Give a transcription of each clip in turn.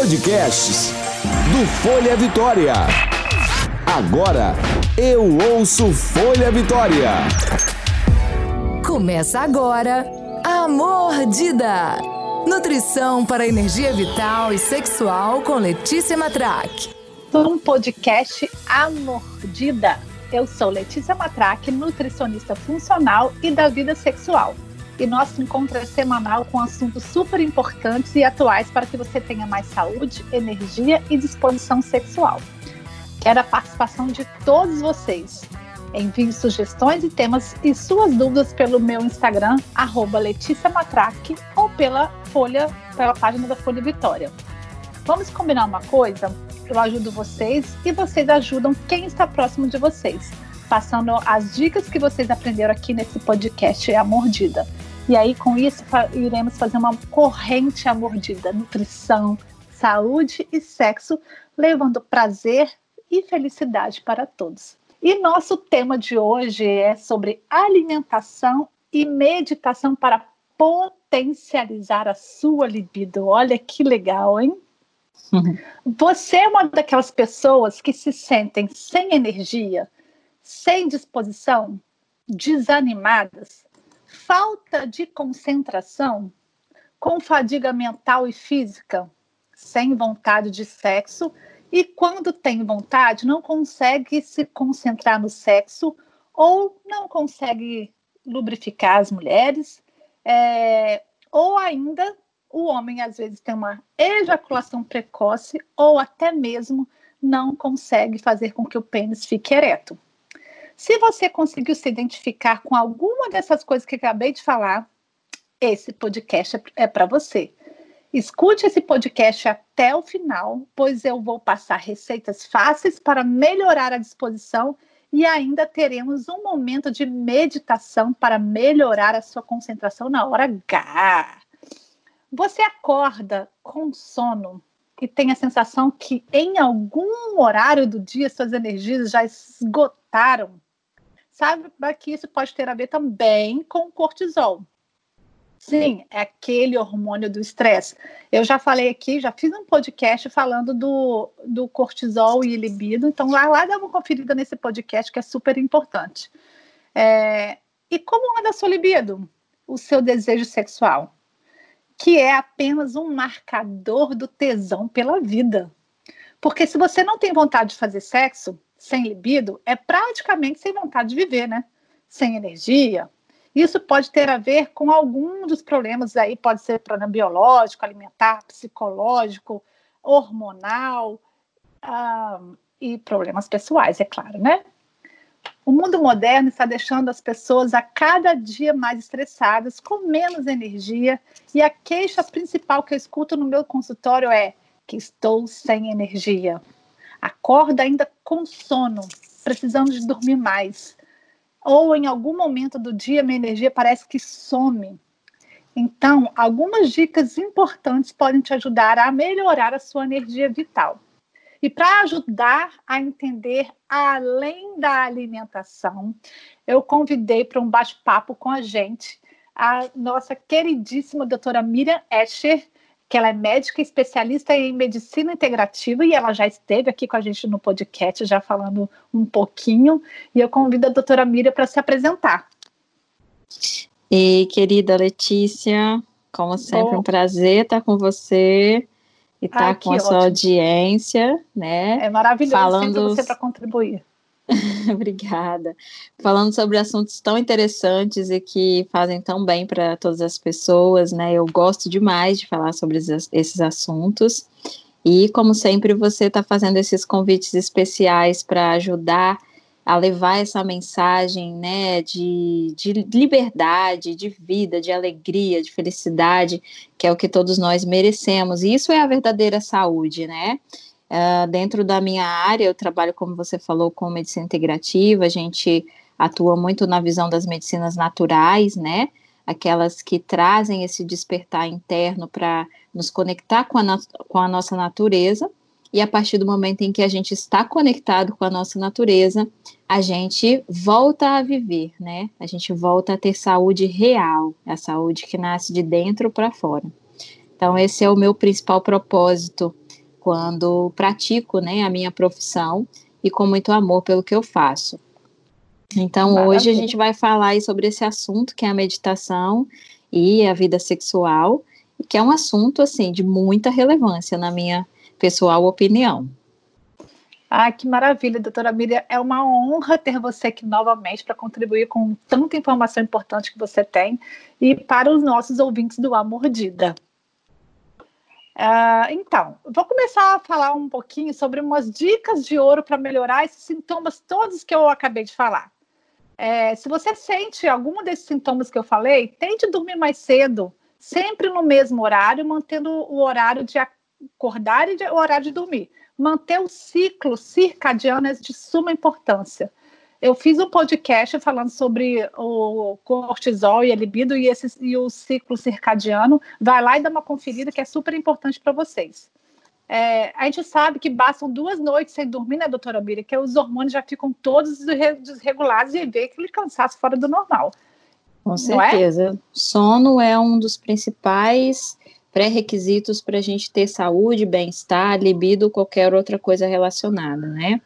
Podcasts do Folha Vitória. Agora eu ouço Folha Vitória. Começa agora a Mordida. Nutrição para energia vital e sexual com Letícia Matraque. Um podcast A Mordida. Eu sou Letícia Matraque, nutricionista funcional e da vida sexual e nosso encontro é semanal com assuntos super importantes e atuais para que você tenha mais saúde, energia e disposição sexual. Quero a participação de todos vocês. Envie sugestões e temas e suas dúvidas pelo meu Instagram, arroba Letícia Matraque, ou pela Folha, pela página da Folha Vitória. Vamos combinar uma coisa? Eu ajudo vocês e vocês ajudam quem está próximo de vocês, passando as dicas que vocês aprenderam aqui nesse podcast A Mordida. E aí, com isso, iremos fazer uma corrente à mordida: nutrição, saúde e sexo, levando prazer e felicidade para todos. E nosso tema de hoje é sobre alimentação e meditação para potencializar a sua libido. Olha que legal, hein? Uhum. Você é uma daquelas pessoas que se sentem sem energia, sem disposição, desanimadas, falta de concentração, com fadiga mental e física, sem vontade de sexo, e quando tem vontade, não consegue se concentrar no sexo ou não consegue lubrificar as mulheres, é, ou ainda o homem às vezes tem uma ejaculação precoce ou até mesmo não consegue fazer com que o pênis fique ereto. Se você conseguiu se identificar com alguma dessas coisas que acabei de falar, esse podcast é para você. Escute esse podcast até o final, pois eu vou passar receitas fáceis para melhorar a disposição e ainda teremos um momento de meditação para melhorar a sua concentração na hora H. Você acorda com sono e tem a sensação que em algum horário do dia suas energias já esgotaram sabe que isso pode ter a ver também com o cortisol. Sim, é aquele hormônio do estresse. Eu já falei aqui, já fiz um podcast falando do, do cortisol e libido, então vai lá dar uma conferida nesse podcast que é super importante. É, e como anda a sua libido? O seu desejo sexual, que é apenas um marcador do tesão pela vida. Porque se você não tem vontade de fazer sexo, sem libido é praticamente sem vontade de viver, né? Sem energia. Isso pode ter a ver com algum dos problemas aí, pode ser problema biológico, alimentar, psicológico, hormonal ah, e problemas pessoais, é claro, né? O mundo moderno está deixando as pessoas a cada dia mais estressadas, com menos energia, e a queixa principal que eu escuto no meu consultório é que estou sem energia acorda ainda com sono, precisando de dormir mais. Ou em algum momento do dia minha energia parece que some. Então, algumas dicas importantes podem te ajudar a melhorar a sua energia vital. E para ajudar a entender além da alimentação, eu convidei para um bate-papo com a gente a nossa queridíssima doutora Miriam Escher, que ela é médica especialista em medicina integrativa e ela já esteve aqui com a gente no podcast, já falando um pouquinho. E eu convido a doutora Miriam para se apresentar. E querida Letícia, como sempre, Bom. um prazer estar com você e estar com a ótimo. sua audiência, né? É maravilhoso Falando... você para contribuir. Obrigada. Falando sobre assuntos tão interessantes e que fazem tão bem para todas as pessoas, né? Eu gosto demais de falar sobre esses assuntos. E, como sempre, você está fazendo esses convites especiais para ajudar a levar essa mensagem, né, de, de liberdade, de vida, de alegria, de felicidade, que é o que todos nós merecemos. E isso é a verdadeira saúde, né? Uh, dentro da minha área, eu trabalho, como você falou, com medicina integrativa, a gente atua muito na visão das medicinas naturais, né? Aquelas que trazem esse despertar interno para nos conectar com a, com a nossa natureza, e a partir do momento em que a gente está conectado com a nossa natureza, a gente volta a viver, né? A gente volta a ter saúde real, a saúde que nasce de dentro para fora. Então, esse é o meu principal propósito quando pratico né, a minha profissão e com muito amor pelo que eu faço. Então, Maravilha. hoje a gente vai falar sobre esse assunto que é a meditação e a vida sexual, que é um assunto assim de muita relevância na minha pessoal opinião. Ah, que maravilha, doutora Miriam. É uma honra ter você aqui novamente para contribuir com tanta informação importante que você tem e para os nossos ouvintes do A Mordida. Uh, então, vou começar a falar um pouquinho sobre umas dicas de ouro para melhorar esses sintomas todos que eu acabei de falar. É, se você sente algum desses sintomas que eu falei, tente dormir mais cedo, sempre no mesmo horário, mantendo o horário de acordar e o horário de dormir. Manter o ciclo circadiano é de suma importância. Eu fiz um podcast falando sobre o cortisol e a libido e, esse, e o ciclo circadiano. Vai lá e dá uma conferida que é super importante para vocês. É, a gente sabe que bastam duas noites sem dormir, né, doutora Miriam? Que os hormônios já ficam todos desregulados e vê aquele cansaço fora do normal. Com é? certeza. É? Sono é um dos principais pré-requisitos para a gente ter saúde, bem-estar, libido, qualquer outra coisa relacionada, né?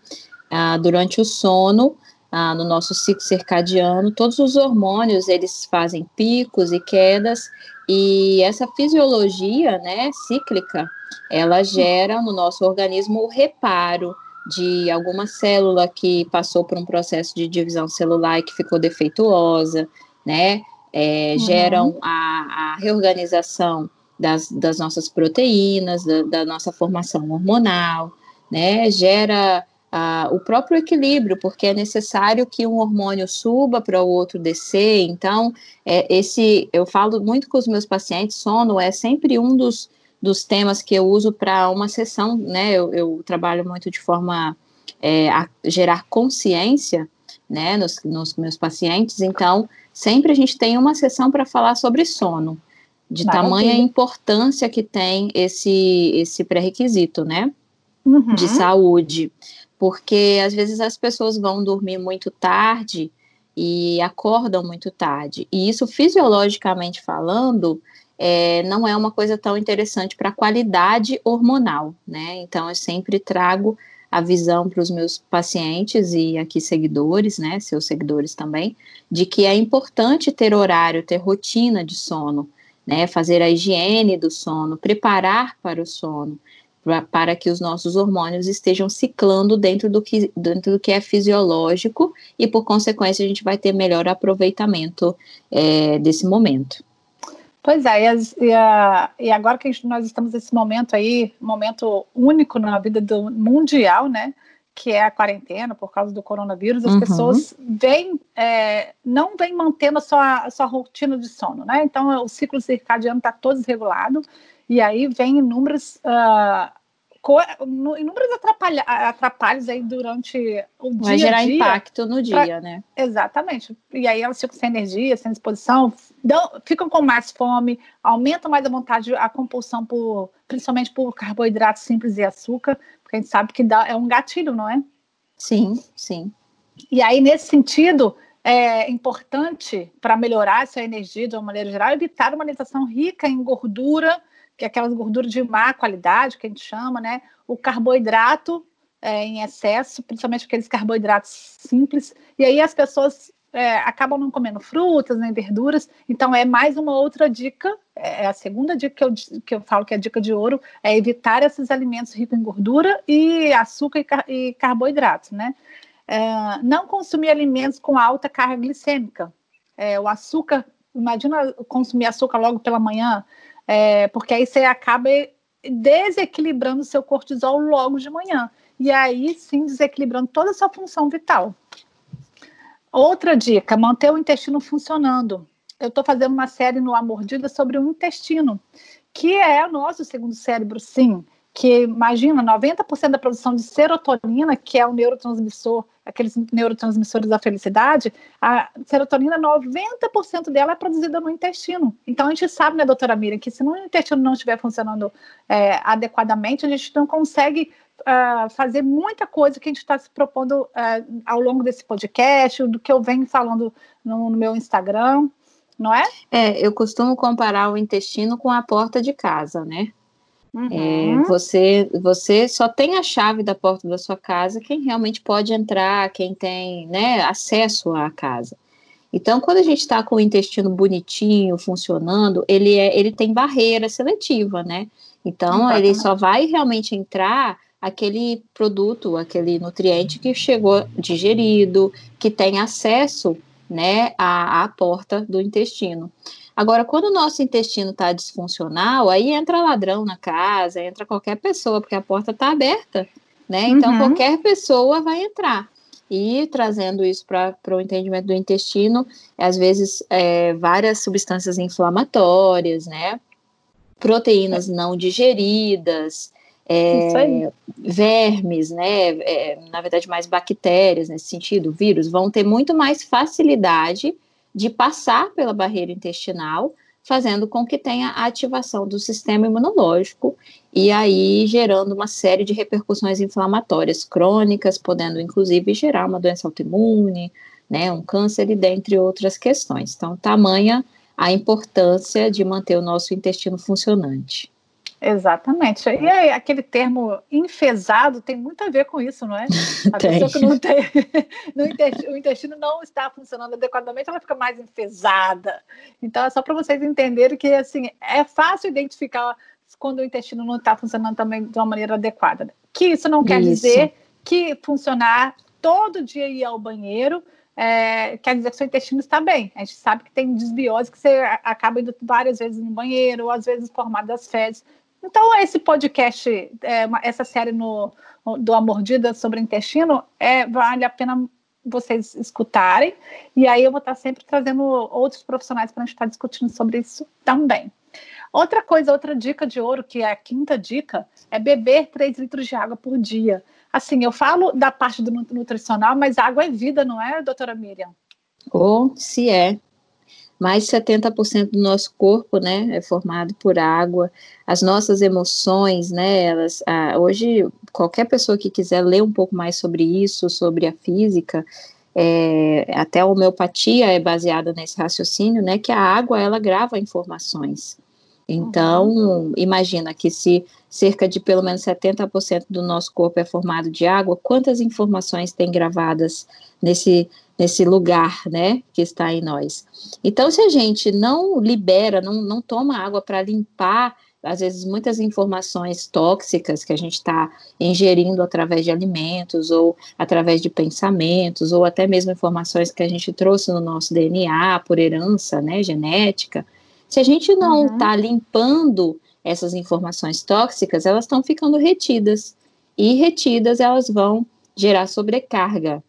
Ah, durante o sono, ah, no nosso ciclo circadiano, todos os hormônios eles fazem picos e quedas e essa fisiologia, né, cíclica, ela gera no nosso organismo o reparo de alguma célula que passou por um processo de divisão celular e que ficou defeituosa, né? É, uhum. Geram a, a reorganização das, das, nossas proteínas, da, da, nossa formação hormonal, né? Gera o próprio equilíbrio, porque é necessário que um hormônio suba para o outro descer. Então, é, esse eu falo muito com os meus pacientes, sono é sempre um dos, dos temas que eu uso para uma sessão, né? Eu, eu, trabalho muito de forma é, a gerar consciência, né, nos, nos meus pacientes. Então, sempre a gente tem uma sessão para falar sobre sono, de Maravilha. tamanha importância que tem esse esse pré-requisito, né? Uhum. De saúde porque às vezes as pessoas vão dormir muito tarde e acordam muito tarde. E isso, fisiologicamente falando, é, não é uma coisa tão interessante para a qualidade hormonal, né? Então, eu sempre trago a visão para os meus pacientes e aqui seguidores, né, seus seguidores também, de que é importante ter horário, ter rotina de sono, né, fazer a higiene do sono, preparar para o sono para que os nossos hormônios estejam ciclando dentro do, que, dentro do que é fisiológico e, por consequência, a gente vai ter melhor aproveitamento é, desse momento. Pois é, e, as, e, a, e agora que gente, nós estamos nesse momento aí, momento único na vida do mundial, né? Que é a quarentena por causa do coronavírus, as uhum. pessoas vêm, é, não vêm mantendo a sua, a sua rotina de sono, né? Então o ciclo circadiano está todo desregulado e aí vem inúmeros, uh, inúmeros atrapalha, atrapalhos aí durante o dia. Vai gerar dia impacto no dia, pra, né? Exatamente. E aí elas ficam sem energia, sem disposição, dão, ficam com mais fome, aumentam mais a vontade, a compulsão por, principalmente por carboidratos simples e açúcar, porque a gente sabe que dá, é um gatilho, não é? Sim, sim. E aí, nesse sentido, é importante para melhorar essa energia de uma maneira geral, evitar uma alimentação rica em gordura que é aquelas gorduras de má qualidade, que a gente chama, né? O carboidrato é, em excesso, principalmente aqueles carboidratos simples, e aí as pessoas é, acabam não comendo frutas nem verduras, então é mais uma outra dica, é, é a segunda dica que eu, que eu falo que é a dica de ouro, é evitar esses alimentos ricos em gordura e açúcar e, car e carboidratos, né? É, não consumir alimentos com alta carga glicêmica. É, o açúcar, imagina consumir açúcar logo pela manhã, é, porque aí você acaba desequilibrando seu cortisol logo de manhã. E aí sim desequilibrando toda a sua função vital. Outra dica: manter o intestino funcionando. Eu estou fazendo uma série no A Mordida sobre o intestino, que é o nosso segundo cérebro, sim que imagina 90% da produção de serotonina, que é o neurotransmissor, aqueles neurotransmissores da felicidade, a serotonina, 90% dela é produzida no intestino. Então a gente sabe, né, doutora Miriam, que se o intestino não estiver funcionando é, adequadamente, a gente não consegue uh, fazer muita coisa que a gente está se propondo uh, ao longo desse podcast, do que eu venho falando no, no meu Instagram, não é? É, eu costumo comparar o intestino com a porta de casa, né? Uhum. É, você, você só tem a chave da porta da sua casa quem realmente pode entrar, quem tem né, acesso à casa. Então, quando a gente está com o intestino bonitinho, funcionando, ele, é, ele tem barreira seletiva, né? Então, Exatamente. ele só vai realmente entrar aquele produto, aquele nutriente que chegou digerido, que tem acesso né, à, à porta do intestino. Agora, quando o nosso intestino está disfuncional, aí entra ladrão na casa, entra qualquer pessoa, porque a porta está aberta, né? Então, uhum. qualquer pessoa vai entrar. E trazendo isso para o entendimento do intestino, às vezes é, várias substâncias inflamatórias, né? Proteínas não digeridas, é, vermes, né? É, na verdade, mais bactérias nesse sentido, vírus, vão ter muito mais facilidade de passar pela barreira intestinal, fazendo com que tenha a ativação do sistema imunológico e aí gerando uma série de repercussões inflamatórias crônicas, podendo inclusive gerar uma doença autoimune, né, um câncer e dentre outras questões. Então, tamanha a importância de manter o nosso intestino funcionante. Exatamente. E aí, aquele termo enfesado tem muito a ver com isso, não é? A tem. pessoa que não tem, no intestino, o intestino não está funcionando adequadamente, ela fica mais enfesada. Então, é só para vocês entenderem que assim é fácil identificar quando o intestino não está funcionando também de uma maneira adequada. Que isso não quer isso. dizer que funcionar todo dia ir ao banheiro é, quer dizer que seu intestino está bem. A gente sabe que tem desbiose que você acaba indo várias vezes no banheiro, ou às vezes formado das fezes. Então, esse podcast, é, essa série no, do A Mordida sobre intestino, é, vale a pena vocês escutarem. E aí eu vou estar sempre trazendo outros profissionais para a gente estar discutindo sobre isso também. Outra coisa, outra dica de ouro, que é a quinta dica, é beber 3 litros de água por dia. Assim, eu falo da parte do nutricional, mas água é vida, não é, doutora Miriam? Ou oh, se é mais de 70% do nosso corpo, né, é formado por água. As nossas emoções, né, elas, ah, hoje qualquer pessoa que quiser ler um pouco mais sobre isso, sobre a física, é, até a homeopatia é baseada nesse raciocínio, né, que a água ela grava informações. Então, uhum. imagina que se cerca de pelo menos 70% do nosso corpo é formado de água, quantas informações tem gravadas nesse nesse lugar, né, que está em nós. Então, se a gente não libera, não, não toma água para limpar, às vezes, muitas informações tóxicas que a gente está ingerindo através de alimentos, ou através de pensamentos, ou até mesmo informações que a gente trouxe no nosso DNA por herança, né, genética, se a gente não está uhum. Tá limpando essas informações tóxicas, elas estão ficando retidas. E retidas, elas vão gerar sobrecarga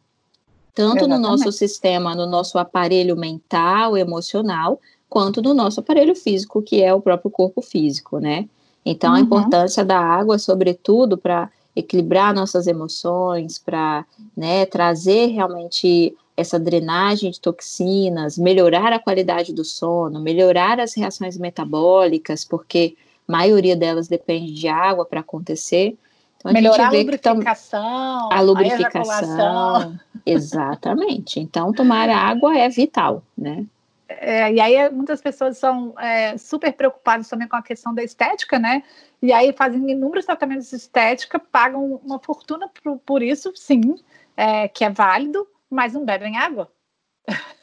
tanto Exatamente. no nosso sistema, no nosso aparelho mental, emocional, quanto no nosso aparelho físico, que é o próprio corpo físico, né? Então, uhum. a importância da água, sobretudo, para equilibrar nossas emoções, para né, trazer realmente essa drenagem de toxinas, melhorar a qualidade do sono, melhorar as reações metabólicas, porque a maioria delas depende de água para acontecer. Então, Melhorar a, a lubrificação, a, a lubrificação. Exatamente. Então, tomar água é vital, né? É, e aí muitas pessoas são é, super preocupadas também com a questão da estética, né? E aí fazem inúmeros tratamentos de estética, pagam uma fortuna por, por isso, sim, é, que é válido, mas não bebem água.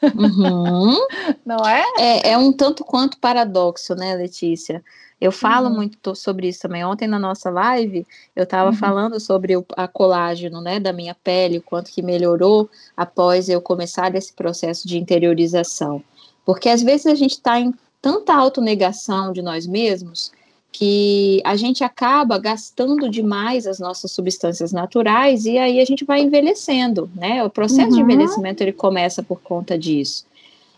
Uhum. não é? é? é? um tanto quanto paradoxo, né, Letícia? Eu falo uhum. muito sobre isso também. Ontem na nossa live eu estava uhum. falando sobre o, a colágeno, né, da minha pele, o quanto que melhorou após eu começar esse processo de interiorização. Porque às vezes a gente está em tanta autonegação de nós mesmos que a gente acaba gastando demais as nossas substâncias naturais e aí a gente vai envelhecendo, né? O processo uhum. de envelhecimento ele começa por conta disso.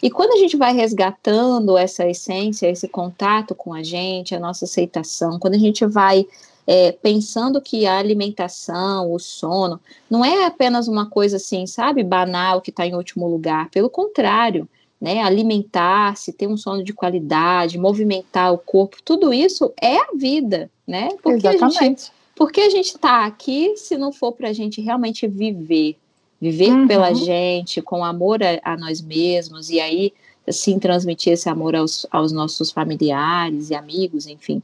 E quando a gente vai resgatando essa essência, esse contato com a gente, a nossa aceitação, quando a gente vai é, pensando que a alimentação, o sono, não é apenas uma coisa assim, sabe, banal que está em último lugar. Pelo contrário, né, alimentar-se, ter um sono de qualidade, movimentar o corpo, tudo isso é a vida, né? Porque Exatamente. a gente, porque a gente está aqui se não for para a gente realmente viver, viver uhum. pela gente, com amor a, a, nós mesmos, e aí, assim, transmitir esse amor aos, aos nossos familiares e amigos, enfim.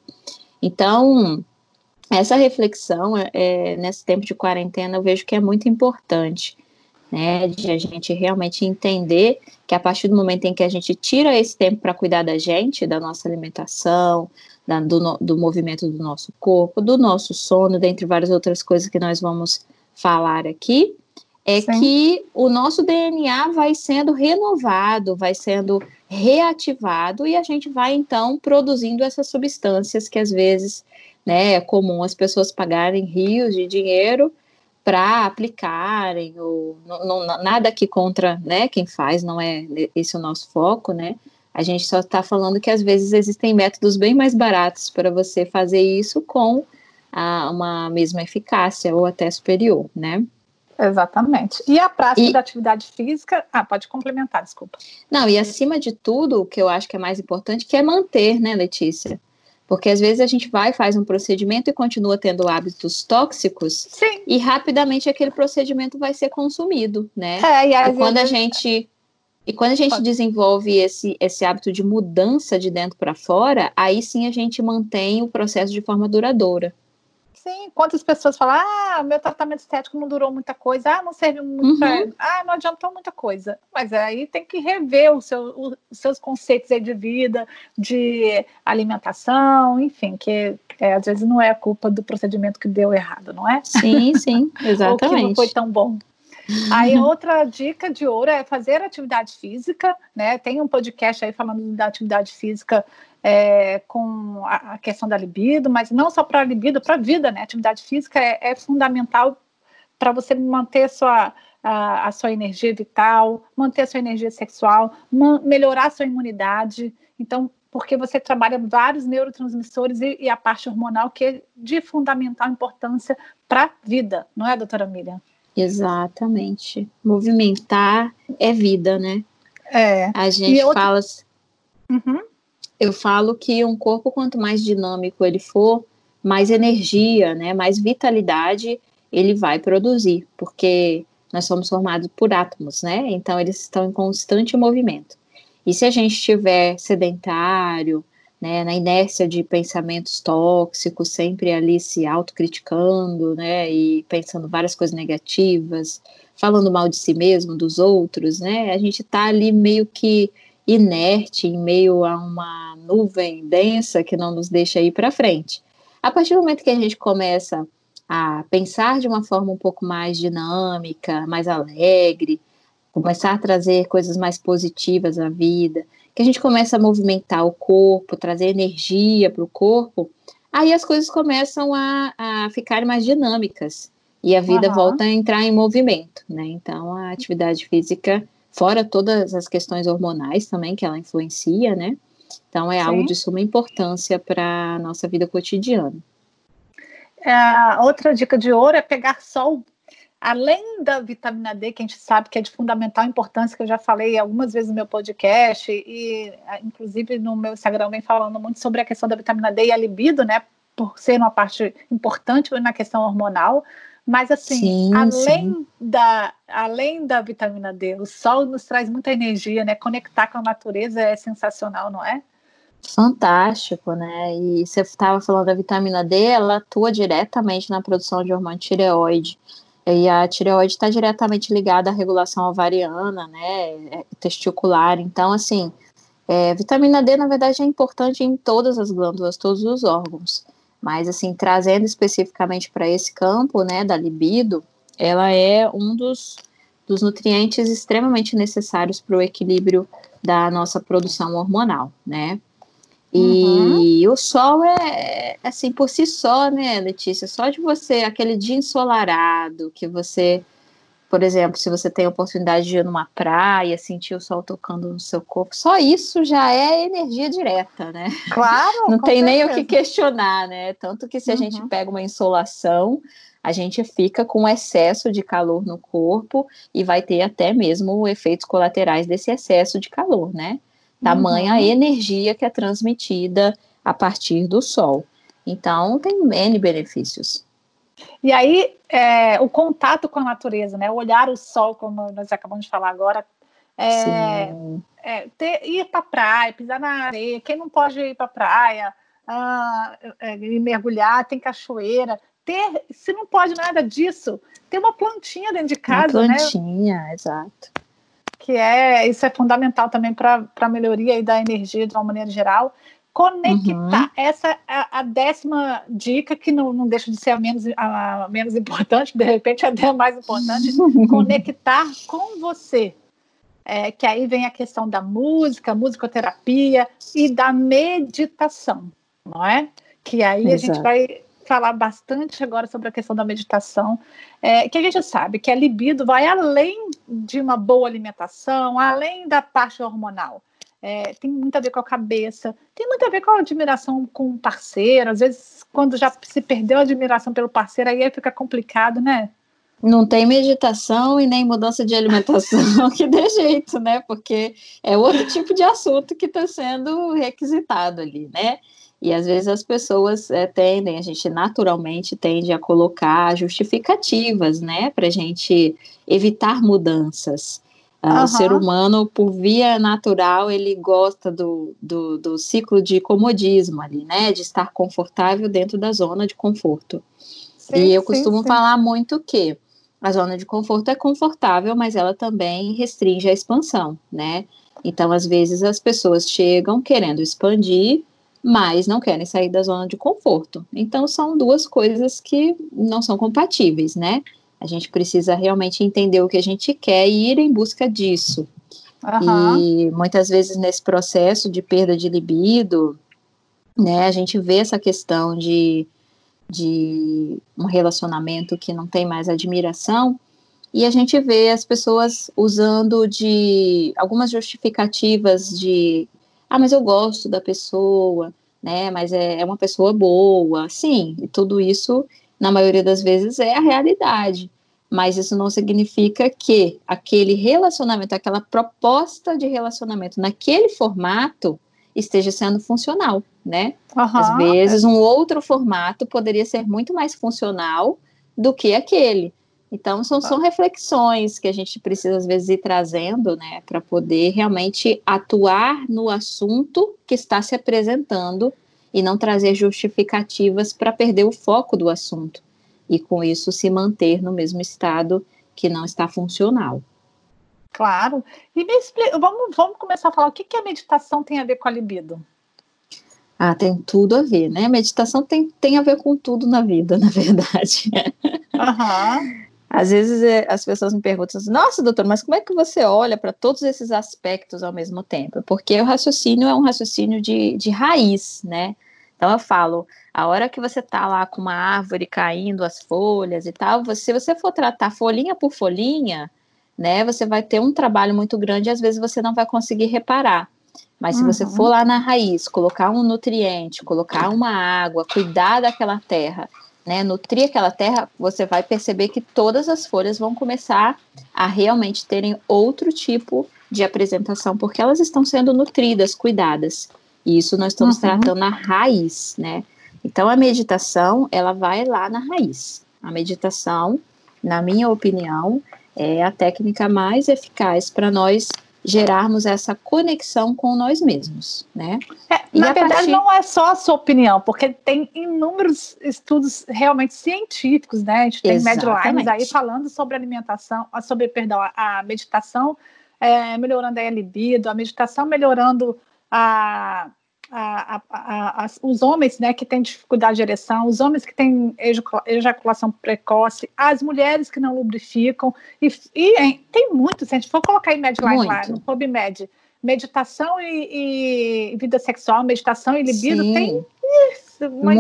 Então, essa reflexão, é, nesse tempo de quarentena, eu vejo que é muito importante, né, de a gente realmente entender que a partir do momento em que a gente tira esse tempo para cuidar da gente, da nossa alimentação, da, do, do movimento do nosso corpo, do nosso sono, dentre várias outras coisas que nós vamos falar aqui, é Sim. que o nosso DNA vai sendo renovado, vai sendo reativado e a gente vai então produzindo essas substâncias que às vezes né, é comum as pessoas pagarem rios de dinheiro para aplicarem, ou não, não, nada aqui contra né, quem faz, não é esse o nosso foco, né? A gente só está falando que às vezes existem métodos bem mais baratos para você fazer isso com a, uma mesma eficácia ou até superior, né? Exatamente. E a prática e, da atividade física. Ah, pode complementar, desculpa. Não, e acima de tudo, o que eu acho que é mais importante, que é manter, né, Letícia? Porque às vezes a gente vai, faz um procedimento e continua tendo hábitos tóxicos. Sim. E rapidamente aquele procedimento vai ser consumido, né? É, e, e quando vezes... a gente. E quando a gente Pode. desenvolve esse, esse hábito de mudança de dentro para fora, aí sim a gente mantém o processo de forma duradoura. Sim, quantas pessoas falam, ah, meu tratamento estético não durou muita coisa, ah, não serviu muito, uhum. ah, não adiantou muita coisa. Mas aí tem que rever o seu, os seus conceitos de vida, de alimentação, enfim, que é, às vezes não é a culpa do procedimento que deu errado, não é? Sim, sim, exatamente. Ou que não foi tão bom. Aí outra dica de ouro é fazer atividade física, né? Tem um podcast aí falando da atividade física é, com a, questão da libido, mas não só para a libido, para a vida, né? Atividade física é, é fundamental para você manter a sua, a, a, sua energia vital, manter a sua energia sexual, melhorar a sua imunidade. Então, porque você trabalha vários neurotransmissores e, e a parte hormonal que é de fundamental importância para a vida, não é, doutora Miriam? Exatamente. Movimentar é vida, né? É. A gente fala. Uhum. Eu falo que um corpo, quanto mais dinâmico ele for, mais energia, né, mais vitalidade ele vai produzir, porque nós somos formados por átomos, né? Então eles estão em constante movimento. E se a gente estiver sedentário, né, na inércia de pensamentos tóxicos, sempre ali se autocriticando, né, e pensando várias coisas negativas, falando mal de si mesmo, dos outros, né, a gente está ali meio que inerte, em meio a uma nuvem densa que não nos deixa ir para frente. A partir do momento que a gente começa a pensar de uma forma um pouco mais dinâmica, mais alegre, começar a trazer coisas mais positivas à vida, que a gente começa a movimentar o corpo, trazer energia para o corpo, aí as coisas começam a, a ficar mais dinâmicas e a vida uhum. volta a entrar em movimento, né? Então a atividade física, fora todas as questões hormonais também que ela influencia, né? Então é Sim. algo de suma importância para a nossa vida cotidiana. É, outra dica de ouro é pegar sol além da vitamina D, que a gente sabe que é de fundamental importância, que eu já falei algumas vezes no meu podcast, e inclusive no meu Instagram vem falando muito sobre a questão da vitamina D e a libido, né? Por ser uma parte importante na questão hormonal. Mas assim, sim, além, sim. Da, além da vitamina D, o sol nos traz muita energia, né? Conectar com a natureza é sensacional, não é? Fantástico, né? E você estava falando da vitamina D, ela atua diretamente na produção de hormônio tireoide. E a tireoide está diretamente ligada à regulação ovariana, né, é, testicular. Então, assim, é, vitamina D, na verdade, é importante em todas as glândulas, todos os órgãos. Mas, assim, trazendo especificamente para esse campo, né, da libido, ela é um dos, dos nutrientes extremamente necessários para o equilíbrio da nossa produção hormonal, né? E uhum. o sol é, assim, por si só, né, Letícia? Só de você, aquele dia ensolarado, que você, por exemplo, se você tem a oportunidade de ir numa praia, sentir o sol tocando no seu corpo, só isso já é energia direta, né? Claro. Não tem certeza. nem o que questionar, né? Tanto que se a gente uhum. pega uma insolação, a gente fica com excesso de calor no corpo e vai ter até mesmo efeitos colaterais desse excesso de calor, né? tamanha uhum. energia que é transmitida a partir do Sol. Então, tem N benefícios. E aí, é, o contato com a natureza, né? Olhar o sol, como nós acabamos de falar agora, é, é ter, ir para a praia, pisar na areia. Quem não pode ir para a praia, uh, e mergulhar, tem cachoeira. Ter, se não pode nada disso, ter uma plantinha dentro de casa, uma plantinha, né? exato. Que é, isso é fundamental também para a melhoria da energia de uma maneira geral. Conectar, uhum. essa é a décima dica, que não, não deixa de ser a menos, a menos importante, de repente até a mais importante, conectar com você. É, que aí vem a questão da música, musicoterapia e da meditação, não é? Que aí Exato. a gente vai falar bastante agora sobre a questão da meditação, é, que a gente sabe que a libido vai além de uma boa alimentação, além da parte hormonal é, tem muito a ver com a cabeça, tem muito a ver com a admiração com o parceiro. Às vezes, quando já se perdeu a admiração pelo parceiro, aí fica complicado, né? Não tem meditação e nem mudança de alimentação que dê jeito, né? Porque é outro tipo de assunto que está sendo requisitado ali, né? E às vezes as pessoas é, tendem, a gente naturalmente tende a colocar justificativas, né, para a gente evitar mudanças. Uhum. O ser humano, por via natural, ele gosta do, do, do, ciclo de comodismo ali, né? De estar confortável dentro da zona de conforto. Sim, e eu sim, costumo sim. falar muito que a zona de conforto é confortável, mas ela também restringe a expansão, né? Então, às vezes, as pessoas chegam querendo expandir, mas não querem sair da zona de conforto. Então, são duas coisas que não são compatíveis, né? A gente precisa realmente entender o que a gente quer e ir em busca disso. Uhum. E muitas vezes nesse processo de perda de libido, né, a gente vê essa questão de, de um relacionamento que não tem mais admiração, e a gente vê as pessoas usando de algumas justificativas de ah, mas eu gosto da pessoa, né? Mas é, é uma pessoa boa, sim, e tudo isso na maioria das vezes é a realidade. Mas isso não significa que aquele relacionamento, aquela proposta de relacionamento naquele formato esteja sendo funcional, né? Uhum. Às vezes, um outro formato poderia ser muito mais funcional do que aquele. Então, são, são reflexões que a gente precisa, às vezes, ir trazendo, né, para poder realmente atuar no assunto que está se apresentando e não trazer justificativas para perder o foco do assunto e com isso se manter no mesmo estado que não está funcional. Claro. E me explica, vamos, vamos começar a falar o que, que a meditação tem a ver com a libido. Ah, tem tudo a ver, né? Meditação tem, tem a ver com tudo na vida, na verdade. Uhum. Às vezes é, as pessoas me perguntam assim, nossa, doutor, mas como é que você olha para todos esses aspectos ao mesmo tempo? Porque o raciocínio é um raciocínio de, de raiz, né? Então eu falo, a hora que você tá lá com uma árvore caindo as folhas e tal, você, se você for tratar folhinha por folhinha, né, você vai ter um trabalho muito grande e às vezes você não vai conseguir reparar. Mas se você for uhum. lá na raiz, colocar um nutriente, colocar uma água, cuidar daquela terra, né, nutrir aquela terra, você vai perceber que todas as folhas vão começar a realmente terem outro tipo de apresentação, porque elas estão sendo nutridas, cuidadas. E isso nós estamos uhum. tratando na raiz, né? Então a meditação, ela vai lá na raiz. A meditação, na minha opinião, é a técnica mais eficaz para nós gerarmos essa conexão com nós mesmos, né? É, na verdade, partir... não é só a sua opinião, porque tem inúmeros estudos realmente científicos, né? A gente tem Medlines aí falando sobre alimentação, sobre, perdão, a meditação é, melhorando a libido, a meditação melhorando a a, a, a, os homens né, que têm dificuldade de ereção, os homens que têm ejaculação precoce, as mulheres que não lubrificam, e, e hein, tem muito, se a gente for colocar em Medline lá no PubMed, meditação e, e, vida sexual, meditação e libido, Sim. tem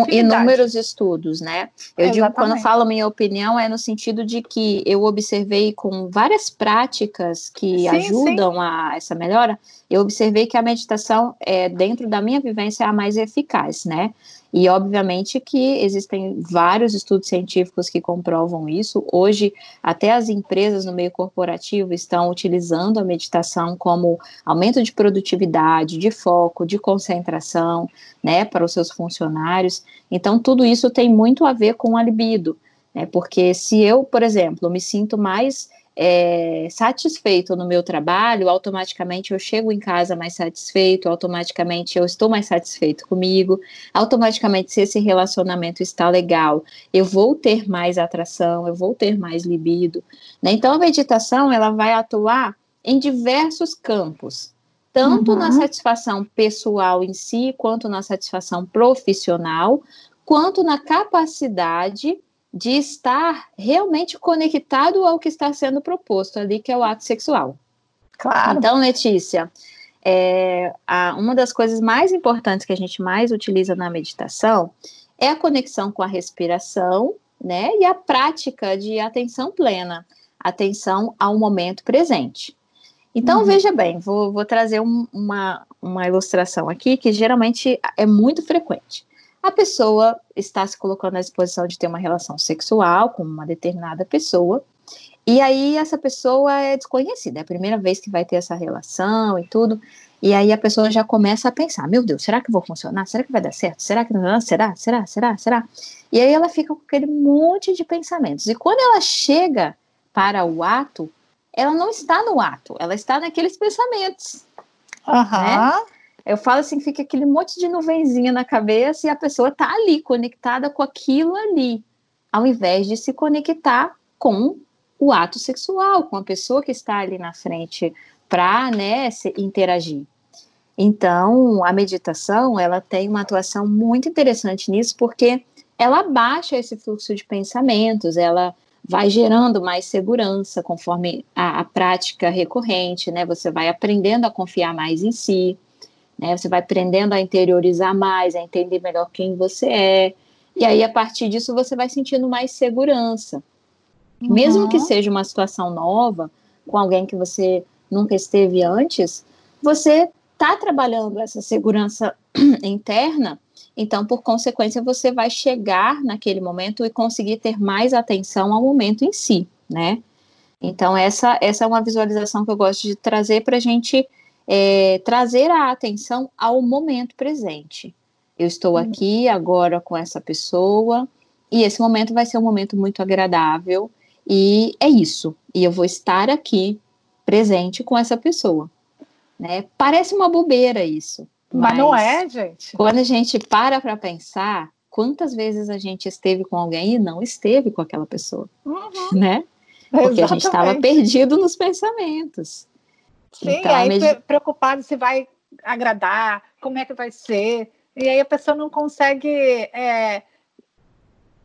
inúmeros estudos, né? Eu Exatamente. digo, quando falo minha opinião, é no sentido de que eu observei com várias práticas que sim, ajudam sim. a essa melhora, eu observei que a meditação, é, dentro da minha vivência, é a mais eficaz, né? E, obviamente, que existem vários estudos científicos que comprovam isso. Hoje, até as empresas no meio corporativo estão utilizando a meditação como aumento de produtividade, de foco, de concentração, né, para os seus funcionários. Então, tudo isso tem muito a ver com a libido, né? Porque se eu, por exemplo, me sinto mais é, satisfeito no meu trabalho, automaticamente eu chego em casa mais satisfeito, automaticamente eu estou mais satisfeito comigo, automaticamente, se esse relacionamento está legal, eu vou ter mais atração, eu vou ter mais libido. Né? Então, a meditação ela vai atuar em diversos campos, tanto uhum. na satisfação pessoal em si, quanto na satisfação profissional, quanto na capacidade de estar realmente conectado ao que está sendo proposto ali, que é o ato sexual. Claro. Então, Letícia, é, a, uma das coisas mais importantes que a gente mais utiliza na meditação é a conexão com a respiração, né, e a prática de atenção plena, atenção ao momento presente. Então, uhum. veja bem, vou, vou trazer um, uma, uma ilustração aqui que geralmente é muito frequente a pessoa está se colocando à disposição de ter uma relação sexual com uma determinada pessoa, e aí essa pessoa é desconhecida, é a primeira vez que vai ter essa relação e tudo, e aí a pessoa já começa a pensar, meu Deus, será que vou funcionar? Será que vai dar certo? Será que não? Será? Será? Será? Será? E aí ela fica com aquele monte de pensamentos. E quando ela chega para o ato, ela não está no ato, ela está naqueles pensamentos. Aham. Né? Eu falo assim, fica aquele monte de nuvenzinha na cabeça e a pessoa está ali, conectada com aquilo ali, ao invés de se conectar com o ato sexual, com a pessoa que está ali na frente para né, interagir. Então, a meditação, ela tem uma atuação muito interessante nisso, porque ela baixa esse fluxo de pensamentos, ela vai gerando mais segurança conforme a, a prática recorrente, né? Você vai aprendendo a confiar mais em si, né? Você vai aprendendo a interiorizar mais, a entender melhor quem você é. E aí, a partir disso, você vai sentindo mais segurança. Uhum. Mesmo que seja uma situação nova, com alguém que você nunca esteve antes, você está trabalhando essa segurança interna, então, por consequência, você vai chegar naquele momento e conseguir ter mais atenção ao momento em si, né? Então, essa, essa é uma visualização que eu gosto de trazer para a gente é, trazer a atenção ao momento presente. Eu estou uhum. aqui agora com essa pessoa e esse momento vai ser um momento muito agradável e é isso. E eu vou estar aqui presente com essa pessoa. Né? Parece uma bobeira isso. Mas, mas não é, gente. Quando a gente para para pensar, quantas vezes a gente esteve com alguém e não esteve com aquela pessoa, uhum. né? Porque Exatamente. a gente estava perdido nos pensamentos. Sim, então, aí med... preocupado se vai agradar, como é que vai ser. E aí a pessoa não consegue é,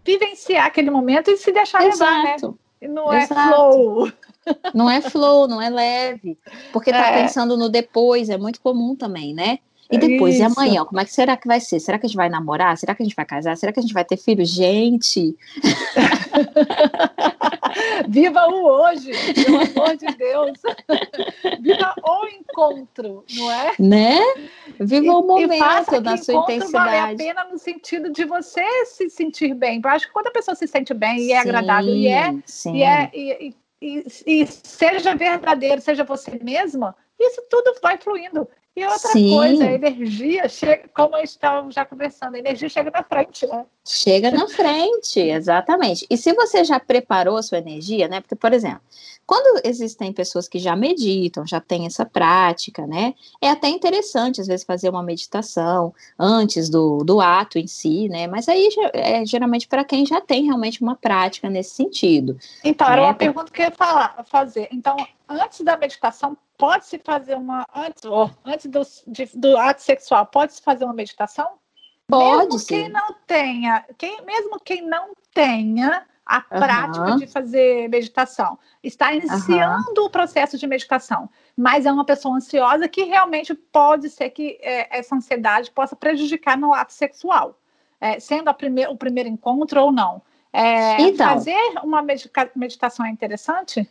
vivenciar aquele momento e se deixar levar, né? E não é Exato. é flow. Não é flow, não é leve. Porque tá é. pensando no depois, é muito comum também, né? E depois, Isso. e amanhã, como é que será que vai ser? Será que a gente vai namorar? Será que a gente vai casar? Será que a gente vai ter filho? Gente! Viva o hoje, pelo amor de Deus! Viva o encontro, não é? Né? Viva e, o momento da sua intensidade. Vale a pena no sentido de você se sentir bem. Eu acho que quando a pessoa se sente bem e é sim, agradável e é, sim. e é e, e, e, seja verdadeiro, seja você mesma, isso tudo vai fluindo. E outra Sim. coisa, a energia chega, como estávamos já conversando, a energia chega na frente, né? Chega na frente, exatamente. E se você já preparou a sua energia, né? Porque, por exemplo, quando existem pessoas que já meditam, já têm essa prática, né? É até interessante, às vezes, fazer uma meditação antes do, do ato em si, né? Mas aí é geralmente para quem já tem realmente uma prática nesse sentido. Então, né? era uma pergunta que eu ia falar, fazer. Então, antes da meditação, pode-se fazer uma. Antes, antes do, de, do ato sexual, pode-se fazer uma meditação? Pode. Mesmo quem não tenha, quem, mesmo quem não tenha a prática uhum. de fazer meditação. Está iniciando uhum. o processo de meditação, mas é uma pessoa ansiosa que realmente pode ser que é, essa ansiedade possa prejudicar no ato sexual, é, sendo prime o primeiro encontro ou não. É, então, fazer uma meditação é interessante?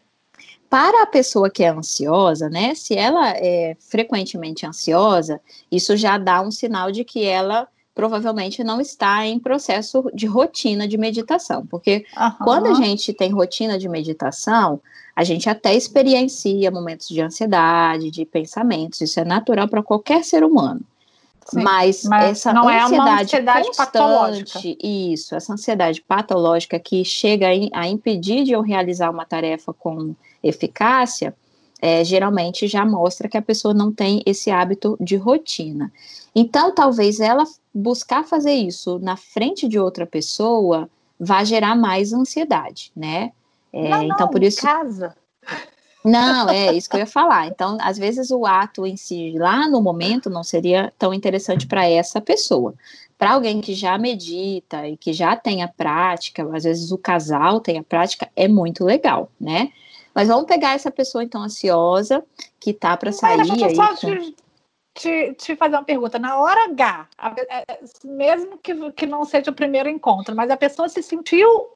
Para a pessoa que é ansiosa, né? Se ela é frequentemente ansiosa, isso já dá um sinal de que ela provavelmente não está em processo de rotina de meditação, porque uhum. quando a gente tem rotina de meditação, a gente até experiencia momentos de ansiedade, de pensamentos, isso é natural para qualquer ser humano. Sim, mas, mas, essa não ansiedade, é uma ansiedade patológica. Isso, essa ansiedade patológica que chega a impedir de eu realizar uma tarefa com eficácia, é, geralmente já mostra que a pessoa não tem esse hábito de rotina. Então, talvez ela buscar fazer isso na frente de outra pessoa vá gerar mais ansiedade, né? É, não, então, não, por isso. Casa. Não, é isso que eu ia falar. Então, às vezes o ato em si, lá no momento, não seria tão interessante para essa pessoa. Para alguém que já medita e que já tem a prática, às vezes o casal tem a prática, é muito legal, né? Mas vamos pegar essa pessoa, então, ansiosa, que tá para sair. Mas, aí, só te, te, te, fazer uma pergunta. Na hora H, a, é, mesmo que, que não seja o primeiro encontro, mas a pessoa se sentiu,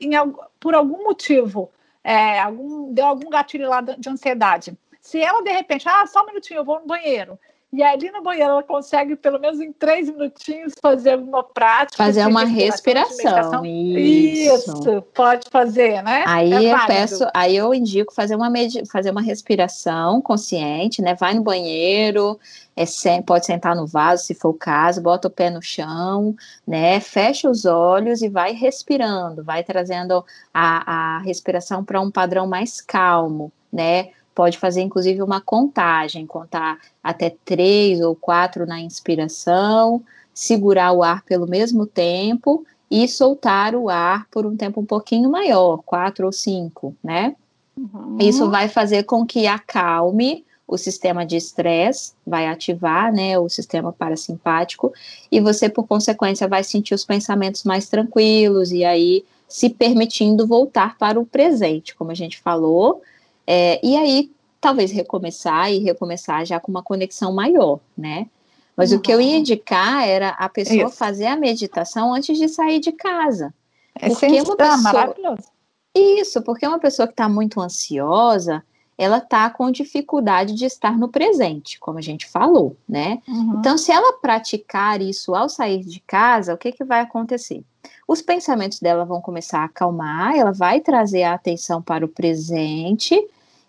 em, por algum motivo, é, algum, deu algum gatilho lá de ansiedade. Se ela, de repente, ah, só um minutinho, eu vou no banheiro. E ali no banheiro ela consegue, pelo menos em três minutinhos, fazer uma prática. Fazer uma respiração. Isso. Isso. pode fazer, né? Aí é eu peço, aí eu indico fazer uma, fazer uma respiração consciente, né? Vai no banheiro, é, pode sentar no vaso, se for o caso, bota o pé no chão, né? Fecha os olhos e vai respirando, vai trazendo a, a respiração para um padrão mais calmo, né? Pode fazer, inclusive, uma contagem, contar até três ou quatro na inspiração, segurar o ar pelo mesmo tempo e soltar o ar por um tempo um pouquinho maior, quatro ou cinco, né? Uhum. Isso vai fazer com que acalme o sistema de estresse, vai ativar, né, o sistema parasimpático, e você, por consequência, vai sentir os pensamentos mais tranquilos, e aí se permitindo voltar para o presente, como a gente falou, é, e aí talvez recomeçar e recomeçar já com uma conexão maior, né? Mas uhum. o que eu ia indicar era a pessoa Isso. fazer a meditação antes de sair de casa. É porque uma pessoa... maravilhoso. Isso, porque uma pessoa que está muito ansiosa, ela está com dificuldade de estar no presente, como a gente falou, né? Uhum. Então, se ela praticar isso ao sair de casa, o que, que vai acontecer? Os pensamentos dela vão começar a acalmar, ela vai trazer a atenção para o presente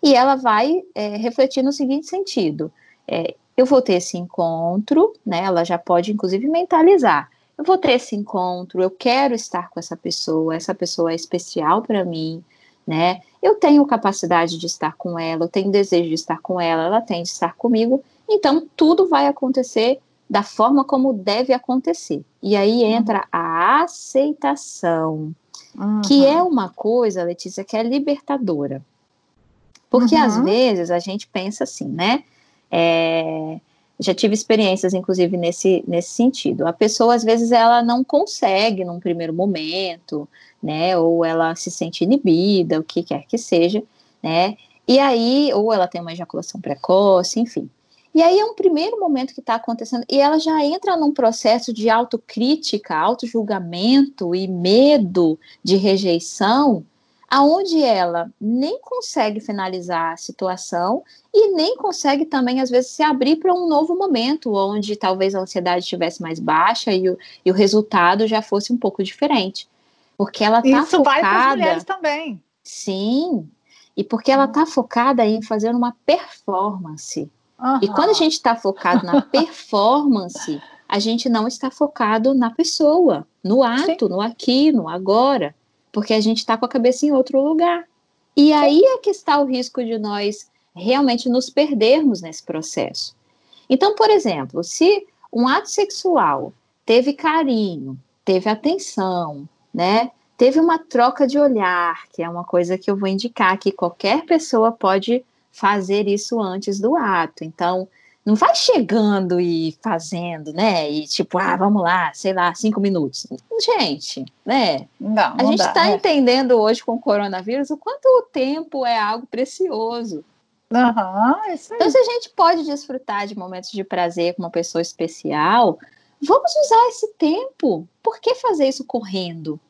e ela vai é, refletir no seguinte sentido: é, eu vou ter esse encontro, né? Ela já pode, inclusive, mentalizar. Eu vou ter esse encontro, eu quero estar com essa pessoa, essa pessoa é especial para mim, né? Eu tenho capacidade de estar com ela, eu tenho desejo de estar com ela, ela tem de estar comigo, então tudo vai acontecer da forma como deve acontecer. E aí entra a aceitação, uhum. que é uma coisa, Letícia, que é libertadora. Porque uhum. às vezes a gente pensa assim, né? É, já tive experiências, inclusive, nesse, nesse sentido. A pessoa, às vezes, ela não consegue num primeiro momento, né? Ou ela se sente inibida, o que quer que seja, né? E aí, ou ela tem uma ejaculação precoce, enfim. E aí é um primeiro momento que está acontecendo, e ela já entra num processo de autocrítica, autojulgamento e medo de rejeição, aonde ela nem consegue finalizar a situação e nem consegue também, às vezes, se abrir para um novo momento, onde talvez a ansiedade estivesse mais baixa e o, e o resultado já fosse um pouco diferente. Porque ela está focada... Isso vai para as mulheres também. Sim, e porque ela está focada em fazer uma performance. Uhum. E quando a gente está focado na performance, a gente não está focado na pessoa, no ato, Sim. no aqui, no agora, porque a gente está com a cabeça em outro lugar. E aí é que está o risco de nós realmente nos perdermos nesse processo. Então, por exemplo, se um ato sexual teve carinho, teve atenção, né? Teve uma troca de olhar, que é uma coisa que eu vou indicar que qualquer pessoa pode fazer isso antes do ato. Então, não vai chegando e fazendo, né? E tipo, ah, vamos lá, sei lá, cinco minutos. Gente, né? Não, a gente está é. entendendo hoje com o coronavírus o quanto o tempo é algo precioso. Uhum, então, se a gente pode desfrutar de momentos de prazer com uma pessoa especial, vamos usar esse tempo. Por que fazer isso correndo?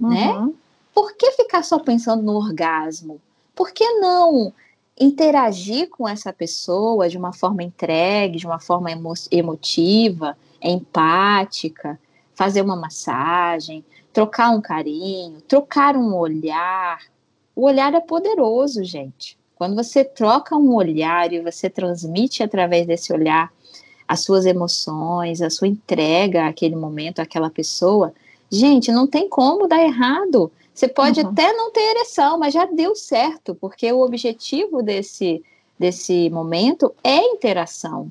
Né? Uhum. Né? Por que ficar só pensando no orgasmo? Por que não interagir com essa pessoa de uma forma entregue, de uma forma emo emotiva, empática, fazer uma massagem, trocar um carinho, trocar um olhar. O olhar é poderoso, gente. Quando você troca um olhar e você transmite através desse olhar as suas emoções, a sua entrega àquele momento, àquela pessoa, Gente, não tem como dar errado. Você pode uhum. até não ter ereção, mas já deu certo, porque o objetivo desse, desse momento é interação,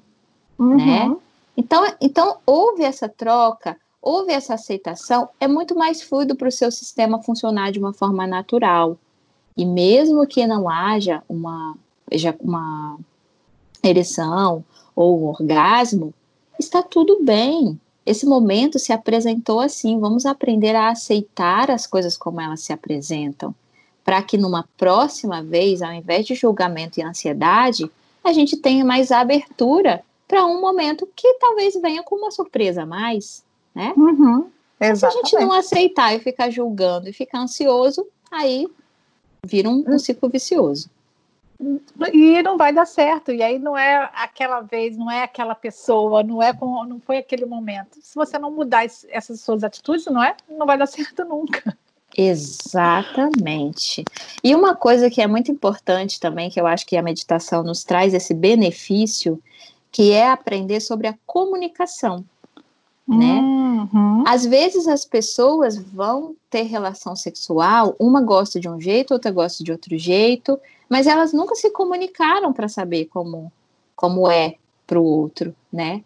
uhum. né? Então, então, houve essa troca, houve essa aceitação, é muito mais fluido para o seu sistema funcionar de uma forma natural. E mesmo que não haja uma, uma ereção ou um orgasmo, está tudo bem. Esse momento se apresentou assim. Vamos aprender a aceitar as coisas como elas se apresentam, para que numa próxima vez, ao invés de julgamento e ansiedade, a gente tenha mais abertura para um momento que talvez venha com uma surpresa a mais, né? Uhum, Se a gente não aceitar e ficar julgando e ficar ansioso, aí vira um, um ciclo vicioso e não vai dar certo. E aí não é aquela vez, não é aquela pessoa, não é com, não foi aquele momento. Se você não mudar essas suas atitudes, não é, não vai dar certo nunca. Exatamente. E uma coisa que é muito importante também, que eu acho que a meditação nos traz esse benefício, que é aprender sobre a comunicação. Né? Uhum. Às vezes as pessoas vão ter relação sexual, uma gosta de um jeito, outra gosta de outro jeito, mas elas nunca se comunicaram para saber como, como é para o outro, né?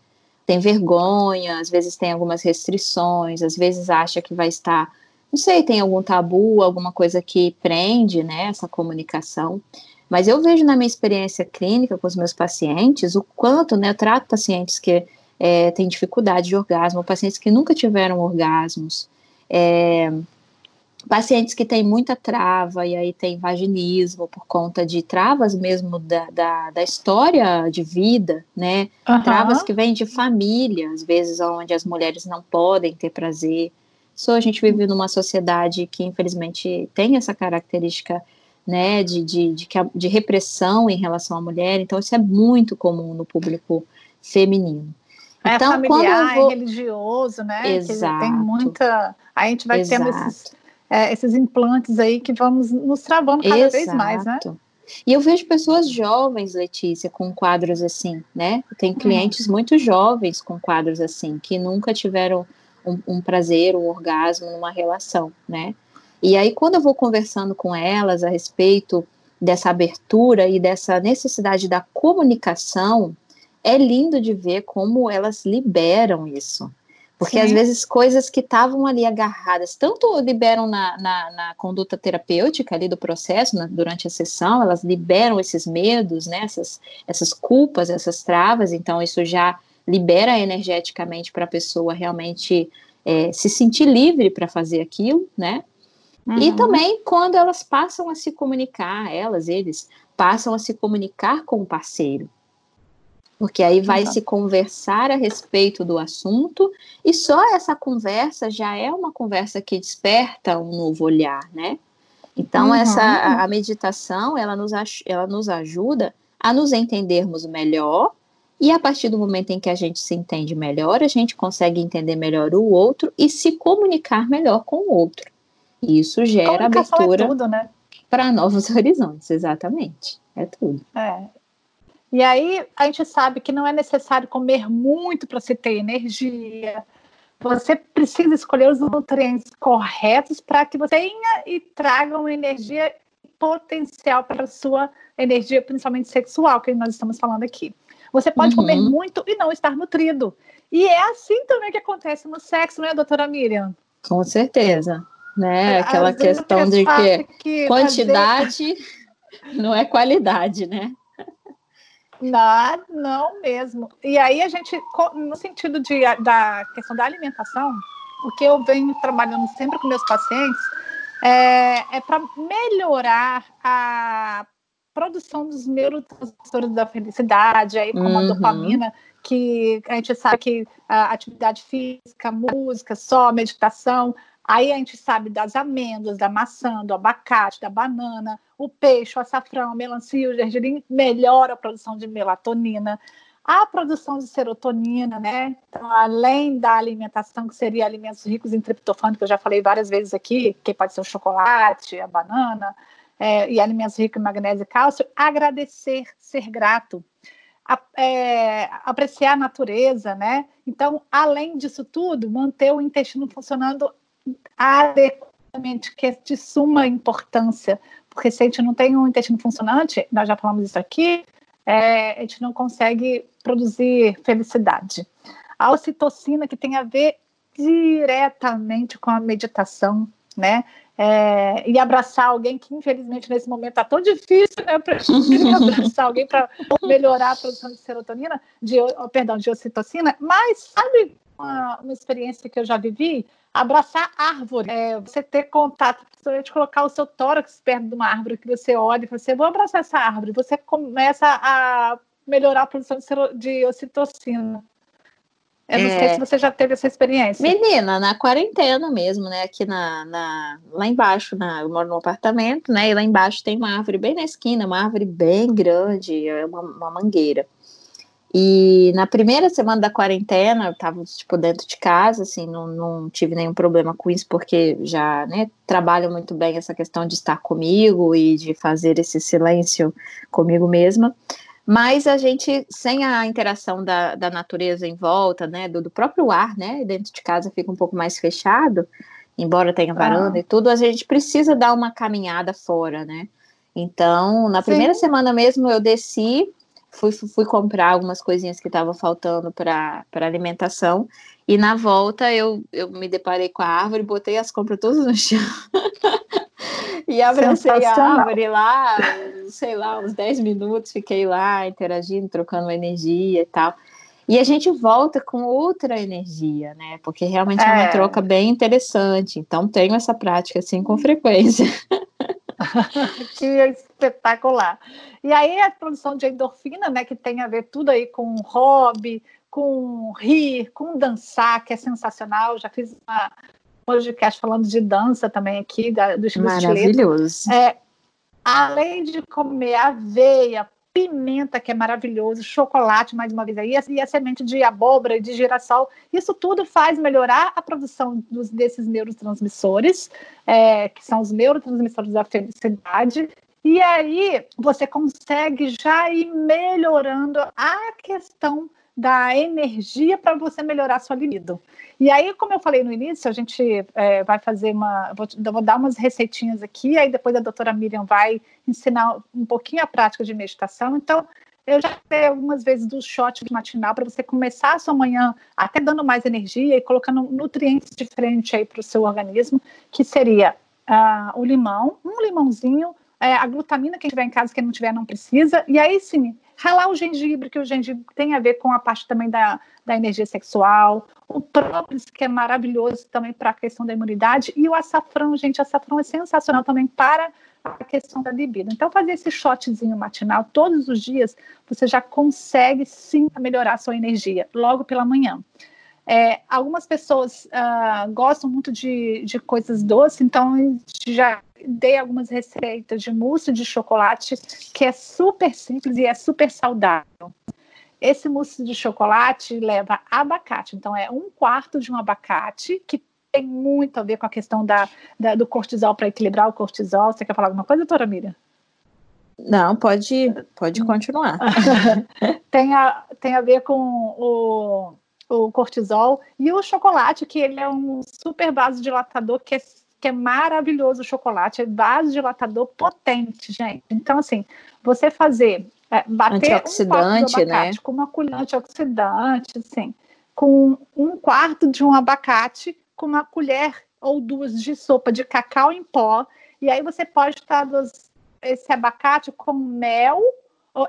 Tem vergonha, às vezes tem algumas restrições, às vezes acha que vai estar, não sei, tem algum tabu, alguma coisa que prende, né, essa comunicação. Mas eu vejo na minha experiência clínica com os meus pacientes o quanto, né, eu trato pacientes que é, têm dificuldade de orgasmo, pacientes que nunca tiveram orgasmos, é, pacientes que têm muita trava, e aí tem vaginismo por conta de travas mesmo da, da, da história de vida, né? Uhum. Travas que vêm de família, às vezes onde as mulheres não podem ter prazer. Só a gente vive numa sociedade que infelizmente tem essa característica né, de, de, de, de repressão em relação à mulher, então isso é muito comum no público feminino. É então, familiar, vou... é religioso, né? Exato. tem muita. Aí a gente vai Exato. tendo esses é, esses implantes aí que vamos nos travando cada Exato. vez mais, né? E eu vejo pessoas jovens, Letícia, com quadros assim, né? Tem clientes uhum. muito jovens com quadros assim, que nunca tiveram um, um, prazer, um orgasmo numa relação, né? E aí, quando eu vou conversando com elas a respeito dessa abertura e dessa necessidade da comunicação, é lindo de ver como elas liberam isso, porque Sim. às vezes coisas que estavam ali agarradas, tanto liberam na, na, na, conduta terapêutica ali do processo, na, durante a sessão, elas liberam esses medos, né, essas, essas culpas, essas travas, então isso já libera energeticamente para a pessoa realmente é, se sentir livre para fazer aquilo, né? Uhum. E também quando elas passam a se comunicar, elas, eles, passam a se comunicar com o parceiro porque aí vai se conversar a respeito do assunto e só essa conversa já é uma conversa que desperta um novo olhar, né? Então uhum. essa a meditação ela nos, ela nos ajuda a nos entendermos melhor e a partir do momento em que a gente se entende melhor, a gente consegue entender melhor o outro e se comunicar melhor com o outro. E isso gera é abertura é né? para novos horizontes, exatamente. É tudo. É, e aí a gente sabe que não é necessário comer muito para se ter energia. Você precisa escolher os nutrientes corretos para que você tenha e traga uma energia potencial para a sua energia, principalmente sexual, que nós estamos falando aqui. Você pode uhum. comer muito e não estar nutrido. E é assim também que acontece no sexo, né, doutora Miriam? Com certeza. Né? Aquela questão de que, que quantidade fazer... não é qualidade, né? Não, não mesmo. E aí a gente, no sentido de, da questão da alimentação, o que eu venho trabalhando sempre com meus pacientes é, é para melhorar a produção dos neurotransmissores da felicidade, aí como uhum. a dopamina, que a gente sabe que a atividade física, música, só meditação, Aí a gente sabe das amêndoas, da maçã, do abacate, da banana, o peixe, o açafrão, a melancia, o gergelim melhora a produção de melatonina, a produção de serotonina, né? Então, além da alimentação, que seria alimentos ricos em triptofano, que eu já falei várias vezes aqui, que pode ser o chocolate, a banana, é, e alimentos ricos em magnésio e cálcio, agradecer, ser grato. A, é, apreciar a natureza, né? Então, além disso tudo, manter o intestino funcionando adequadamente, que é de suma importância, porque se a gente não tem um intestino funcionante, nós já falamos isso aqui, é, a gente não consegue produzir felicidade. A ocitocina, que tem a ver diretamente com a meditação, né? É, e abraçar alguém que, infelizmente, nesse momento está tão difícil, né? Para abraçar alguém para melhorar a produção de serotonina, de, oh, perdão, de ocitocina. Mas sabe uma, uma experiência que eu já vivi? Abraçar árvore, é, você ter contato, principalmente colocar o seu tórax perto de uma árvore que você olha e fala assim, vou abraçar essa árvore. Você começa a melhorar a produção de, ocitocina. Eu não é... sei se você já teve essa experiência. Menina, na quarentena mesmo, né? Aqui na, na, lá embaixo, na, eu moro num apartamento, né? E lá embaixo tem uma árvore bem na esquina, uma árvore bem grande, é uma, uma mangueira. E na primeira semana da quarentena, eu tava, tipo, dentro de casa, assim, não, não tive nenhum problema com isso, porque já, né, trabalho muito bem essa questão de estar comigo e de fazer esse silêncio comigo mesma mas a gente, sem a interação da, da natureza em volta, né, do, do, próprio ar, né, dentro de casa fica um pouco mais fechado, embora tenha varanda ah. e tudo, a gente precisa dar uma caminhada fora, né, então, na primeira Sim. semana mesmo eu desci, fui, fui comprar algumas coisinhas que estavam faltando para alimentação, e na volta eu, eu me deparei com a árvore, botei as compras todas no chão. E abracei a árvore lá, sei lá, uns 10 minutos, fiquei lá interagindo, trocando energia e tal. E a gente volta com outra energia, né? Porque realmente é, é uma troca bem interessante. Então, tenho essa prática assim com frequência. que espetacular. E aí a produção de endorfina, né, que tem a ver tudo aí com hobby, com rir, com dançar, que é sensacional. Já fiz uma, podcast falando de dança também aqui, da, do Maravilhoso. É, além de comer aveia, pimenta, que é maravilhoso, chocolate, mais uma vez aí, e a semente de abóbora e de girassol, isso tudo faz melhorar a produção dos, desses neurotransmissores, é, que são os neurotransmissores da felicidade, e aí você consegue já ir melhorando a questão da energia para você melhorar sua libido. E aí, como eu falei no início, a gente é, vai fazer uma. Vou, vou, dar umas receitinhas aqui, aí depois a doutora Miriam vai ensinar um pouquinho a prática de meditação. Então, eu já falei algumas vezes do shot matinal para você começar a sua manhã até dando mais energia e colocando nutrientes diferentes aí para o seu organismo, que seria uh, o limão, um limãozinho, é, a glutamina, quem tiver em casa, quem não tiver, não precisa. E aí sim, ralar o gengibre, que o gengibre tem a ver com a parte também da, da energia sexual, o própolis, que é maravilhoso também para a questão da imunidade, e o açafrão, gente, açafrão é sensacional também para a questão da libido. Então, fazer esse shotzinho matinal todos os dias, você já consegue sim melhorar a sua energia, logo pela manhã. É, algumas pessoas uh, gostam muito de, de coisas doces, então já dei algumas receitas de mousse de chocolate, que é super simples e é super saudável. Esse mousse de chocolate leva abacate, então é um quarto de um abacate, que tem muito a ver com a questão da, da do cortisol para equilibrar o cortisol. Você quer falar alguma coisa, doutora Miriam? Não, pode, pode continuar. tem, a, tem a ver com o, o cortisol e o chocolate, que ele é um super vasodilatador que é que é maravilhoso o chocolate, é vasodilatador potente, gente. Então, assim, você fazer, é, bater um né? com uma colher antioxidante, assim, com um quarto de um abacate, com uma colher ou duas de sopa de cacau em pó, e aí você pode estar esse abacate com mel,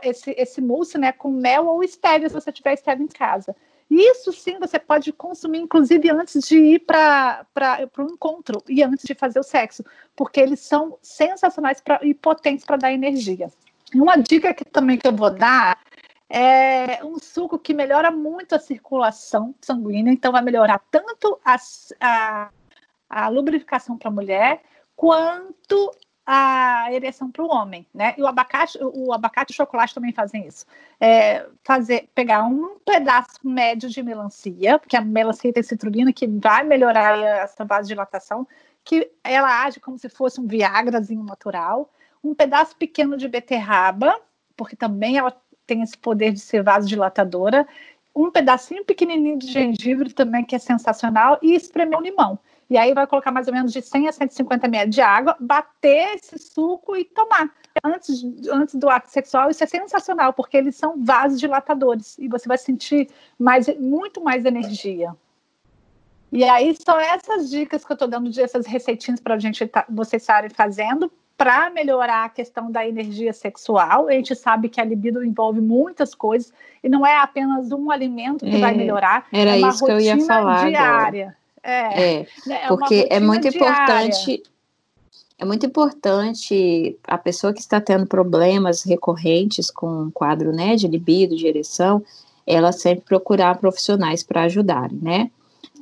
esse, esse mousse, né, com mel ou stevia, se você tiver stevia em casa. Isso sim você pode consumir, inclusive antes de ir para o encontro e antes de fazer o sexo, porque eles são sensacionais pra, e potentes para dar energia. Uma dica que também que eu vou dar é um suco que melhora muito a circulação sanguínea, então vai melhorar tanto a, a, a lubrificação para a mulher quanto a ereção para o homem, né? E o abacate, o abacate e o chocolate também fazem isso. É fazer, pegar um pedaço médio de melancia, porque a melancia tem citrulina que vai melhorar essa vasodilatação, que ela age como se fosse um viagrazinho natural. Um pedaço pequeno de beterraba, porque também ela tem esse poder de ser vasodilatadora. Um pedacinho pequenininho de gengibre também, que é sensacional, e espremer um limão. E aí vai colocar mais ou menos de 100 a 150 ml de água, bater esse suco e tomar. Antes, antes do ato sexual, isso é sensacional, porque eles são vasodilatadores e você vai sentir mais, muito mais energia. E aí são essas dicas que eu estou dando, essas receitinhas para a gente tá, vocês estarem fazendo para melhorar a questão da energia sexual. A gente sabe que a libido envolve muitas coisas e não é apenas um alimento que é, vai melhorar. Era é isso que eu ia falar diária. É, é, é porque é muito diária. importante. É muito importante a pessoa que está tendo problemas recorrentes com o quadro né, de libido, de ereção, ela sempre procurar profissionais para ajudarem, né?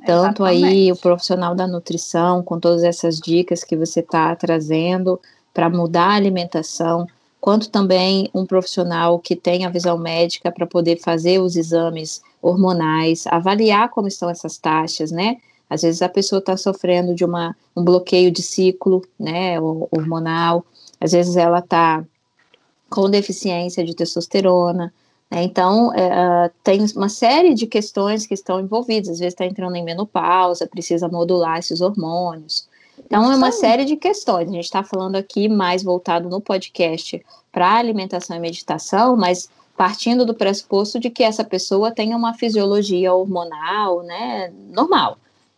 Tanto Exatamente. aí o profissional da nutrição, com todas essas dicas que você está trazendo para mudar a alimentação, quanto também um profissional que tem a visão médica para poder fazer os exames hormonais, avaliar como estão essas taxas, né? Às vezes a pessoa está sofrendo de uma, um bloqueio de ciclo, né, hormonal, às vezes ela está com deficiência de testosterona, né? Então, é, tem uma série de questões que estão envolvidas. Às vezes está entrando em menopausa, precisa modular esses hormônios. Então, é uma série de questões. A gente está falando aqui mais voltado no podcast para alimentação e meditação, mas partindo do pressuposto de que essa pessoa tenha uma fisiologia hormonal, né, normal.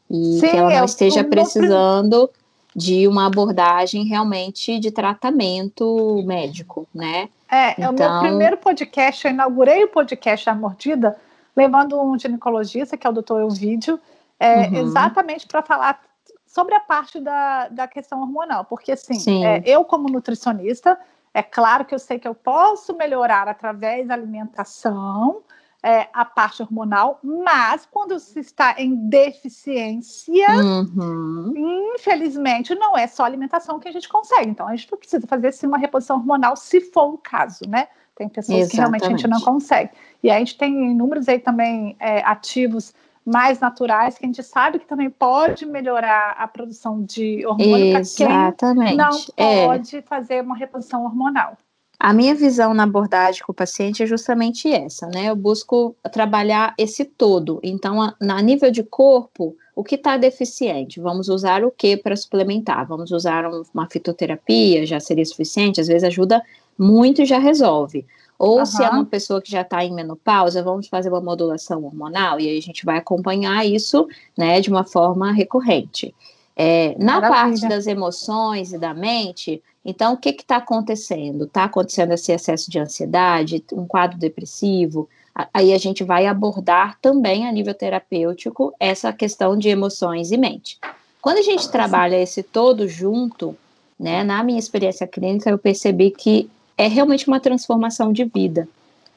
E Sim, que ela não esteja precisando de uma abordagem realmente de tratamento médico, né? É, então... é o meu então primeiro podcast, eu inaugurei o podcast A Mordida, levando um ginecologista, que é o doutor Elvídio, é, uhum. exatamente para falar sobre a parte da, da questão hormonal, porque assim, é, eu como nutricionista, é claro que eu sei que eu posso melhorar através da alimentação, é, a parte hormonal, mas quando se está em deficiência, uhum. infelizmente, não é só alimentação que a gente consegue. Então, a gente precisa fazer sim uma reposição hormonal, se for o caso, né? Tem pessoas Exatamente. que realmente a gente não consegue. E a gente tem números aí também é, ativos mais naturais, que a gente sabe que também pode melhorar a produção de hormônio para quem não é. pode é. fazer uma reposição hormonal. A minha visão na abordagem com o paciente é justamente essa, né? Eu busco trabalhar esse todo. Então, a, a nível de corpo, o que está deficiente? Vamos usar o que para suplementar? Vamos usar um, uma fitoterapia, já seria suficiente? Às vezes ajuda muito e já resolve. Ou uhum. se é uma pessoa que já está em menopausa, vamos fazer uma modulação hormonal, e aí a gente vai acompanhar isso, né, de uma forma recorrente. É, na Maravilha. parte das emoções e da mente, então, o que está acontecendo? Está acontecendo esse excesso de ansiedade, um quadro depressivo? Aí a gente vai abordar também a nível terapêutico essa questão de emoções e mente. Quando a gente trabalha esse todo junto, né, na minha experiência clínica, eu percebi que é realmente uma transformação de vida,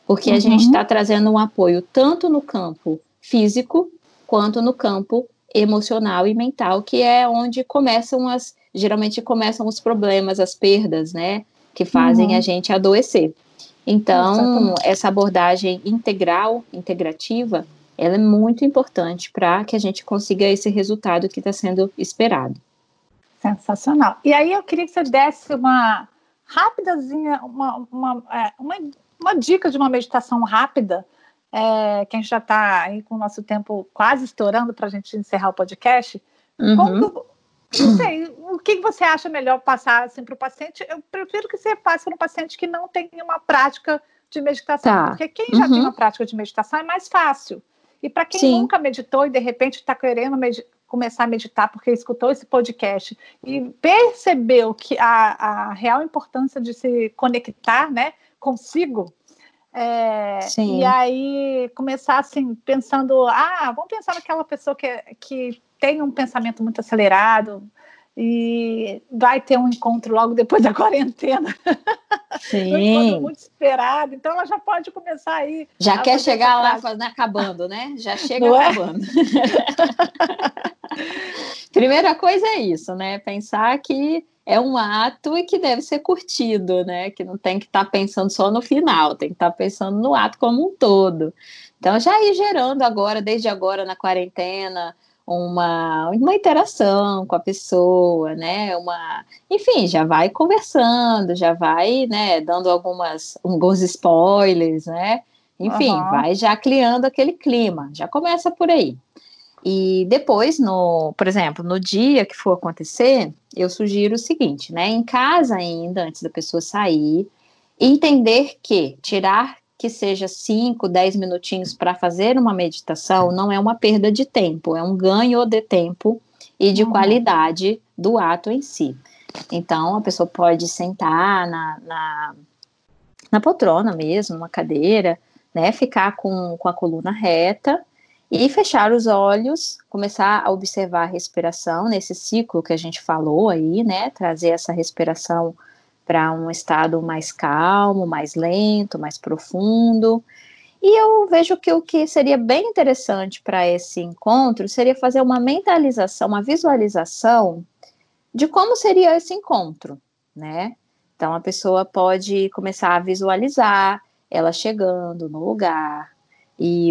porque uhum. a gente está trazendo um apoio tanto no campo físico quanto no campo emocional e mental, que é onde começam as geralmente começam os problemas, as perdas, né, que fazem uhum. a gente adoecer. Então, Exatamente. essa abordagem integral, integrativa, ela é muito importante para que a gente consiga esse resultado que está sendo esperado. Sensacional. E aí eu queria que você desse uma rapidazinha, uma, uma, é, uma, uma dica de uma meditação rápida, é, que a gente já está aí com o nosso tempo quase estourando para a gente encerrar o podcast. Uhum. Como, não sei, o que você acha melhor passar assim, para o paciente? Eu prefiro que você passe para um paciente que não tem uma prática de meditação, tá. porque quem já uhum. tem uma prática de meditação é mais fácil. E para quem Sim. nunca meditou e de repente está querendo começar a meditar porque escutou esse podcast e percebeu que a, a real importância de se conectar né, consigo, é, e aí começar assim, pensando, ah, vamos pensar naquela pessoa que, que tem um pensamento muito acelerado e vai ter um encontro logo depois da quarentena. Sim. um encontro muito esperado. Então ela já pode começar aí. Já quer chegar lá fazendo, acabando, né? Já chega Não é? acabando. É? Primeira coisa é isso, né? Pensar que é um ato e que deve ser curtido, né? Que não tem que estar tá pensando só no final, tem que estar tá pensando no ato como um todo. Então, já ir gerando agora, desde agora na quarentena, uma, uma interação com a pessoa, né? Uma, enfim, já vai conversando, já vai, né, dando algumas alguns spoilers, né? Enfim, uhum. vai já criando aquele clima, já começa por aí. E depois, no, por exemplo, no dia que for acontecer, eu sugiro o seguinte, né? Em casa ainda, antes da pessoa sair, entender que tirar que seja 5, 10 minutinhos para fazer uma meditação não é uma perda de tempo, é um ganho de tempo e de uhum. qualidade do ato em si. Então, a pessoa pode sentar na, na, na poltrona mesmo, uma cadeira, né, ficar com, com a coluna reta e fechar os olhos, começar a observar a respiração nesse ciclo que a gente falou aí, né, trazer essa respiração para um estado mais calmo, mais lento, mais profundo. E eu vejo que o que seria bem interessante para esse encontro seria fazer uma mentalização, uma visualização de como seria esse encontro, né? Então a pessoa pode começar a visualizar ela chegando no lugar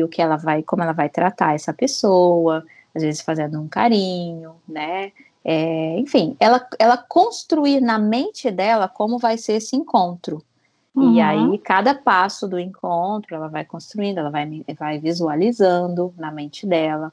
e o que ela vai, como ela vai tratar essa pessoa, às vezes fazendo um carinho, né? É, enfim, ela, ela construir na mente dela como vai ser esse encontro. Uhum. E aí, cada passo do encontro, ela vai construindo, ela vai, vai visualizando na mente dela.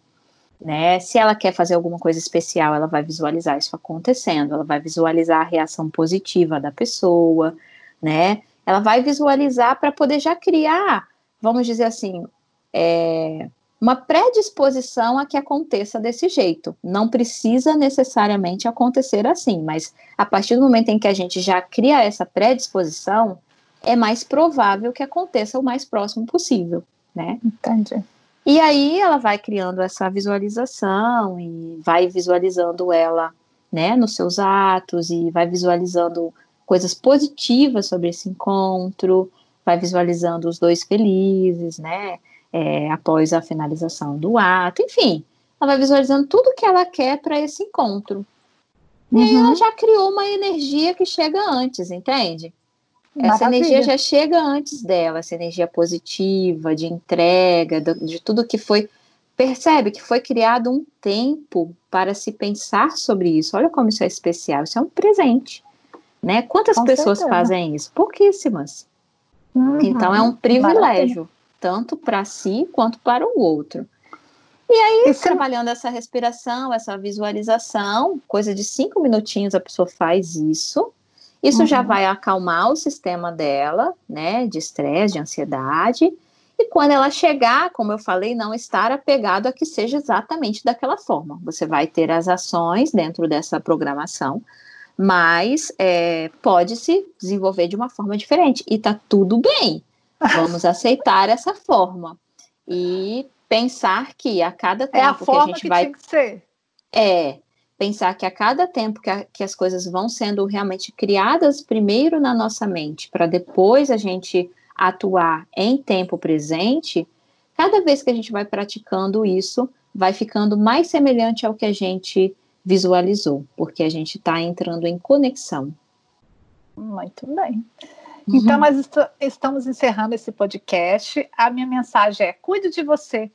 Né? Se ela quer fazer alguma coisa especial, ela vai visualizar isso acontecendo, ela vai visualizar a reação positiva da pessoa, né? Ela vai visualizar para poder já criar, vamos dizer assim, é, uma predisposição a que aconteça desse jeito. Não precisa necessariamente acontecer assim, mas a partir do momento em que a gente já cria essa predisposição, é mais provável que aconteça o mais próximo possível, né? Entendi. E aí ela vai criando essa visualização e vai visualizando ela, né, nos seus atos e vai visualizando coisas positivas sobre esse encontro, vai visualizando os dois felizes, né? É, após a finalização do ato, enfim, ela vai visualizando tudo que ela quer para esse encontro. Uhum. E aí ela uhum. já criou uma energia que chega antes, entende? Essa Maravilha. energia já chega antes dela, essa energia positiva, de entrega, de, de tudo que foi. Percebe que foi criado um tempo para se pensar sobre isso. Olha como isso é especial, isso é um presente. Né? Quantas Com pessoas certeza. fazem isso? Pouquíssimas. Uhum. Então é um privilégio. Maravilha tanto para si quanto para o outro. E aí, Isso. trabalhando essa respiração, essa visualização, coisa de cinco minutinhos a pessoa faz isso. Isso uhum. já vai acalmar o sistema dela, né, de estresse, de ansiedade. E quando ela chegar, como eu falei, não estar apegado a que seja exatamente daquela forma. Você vai ter as ações dentro dessa programação, mas é, pode se desenvolver de uma forma diferente. E tá tudo bem. Vamos aceitar essa forma e pensar que a cada tempo é a que a gente que vai tinha que ser. é pensar que a cada tempo que, a, que as coisas vão sendo realmente criadas primeiro na nossa mente para depois a gente atuar em tempo presente, cada vez que a gente vai praticando isso, vai ficando mais semelhante ao que a gente visualizou, porque a gente está entrando em conexão. Muito bem. Então, uhum. Então, nós est estamos encerrando esse podcast. A minha mensagem é: cuide de você,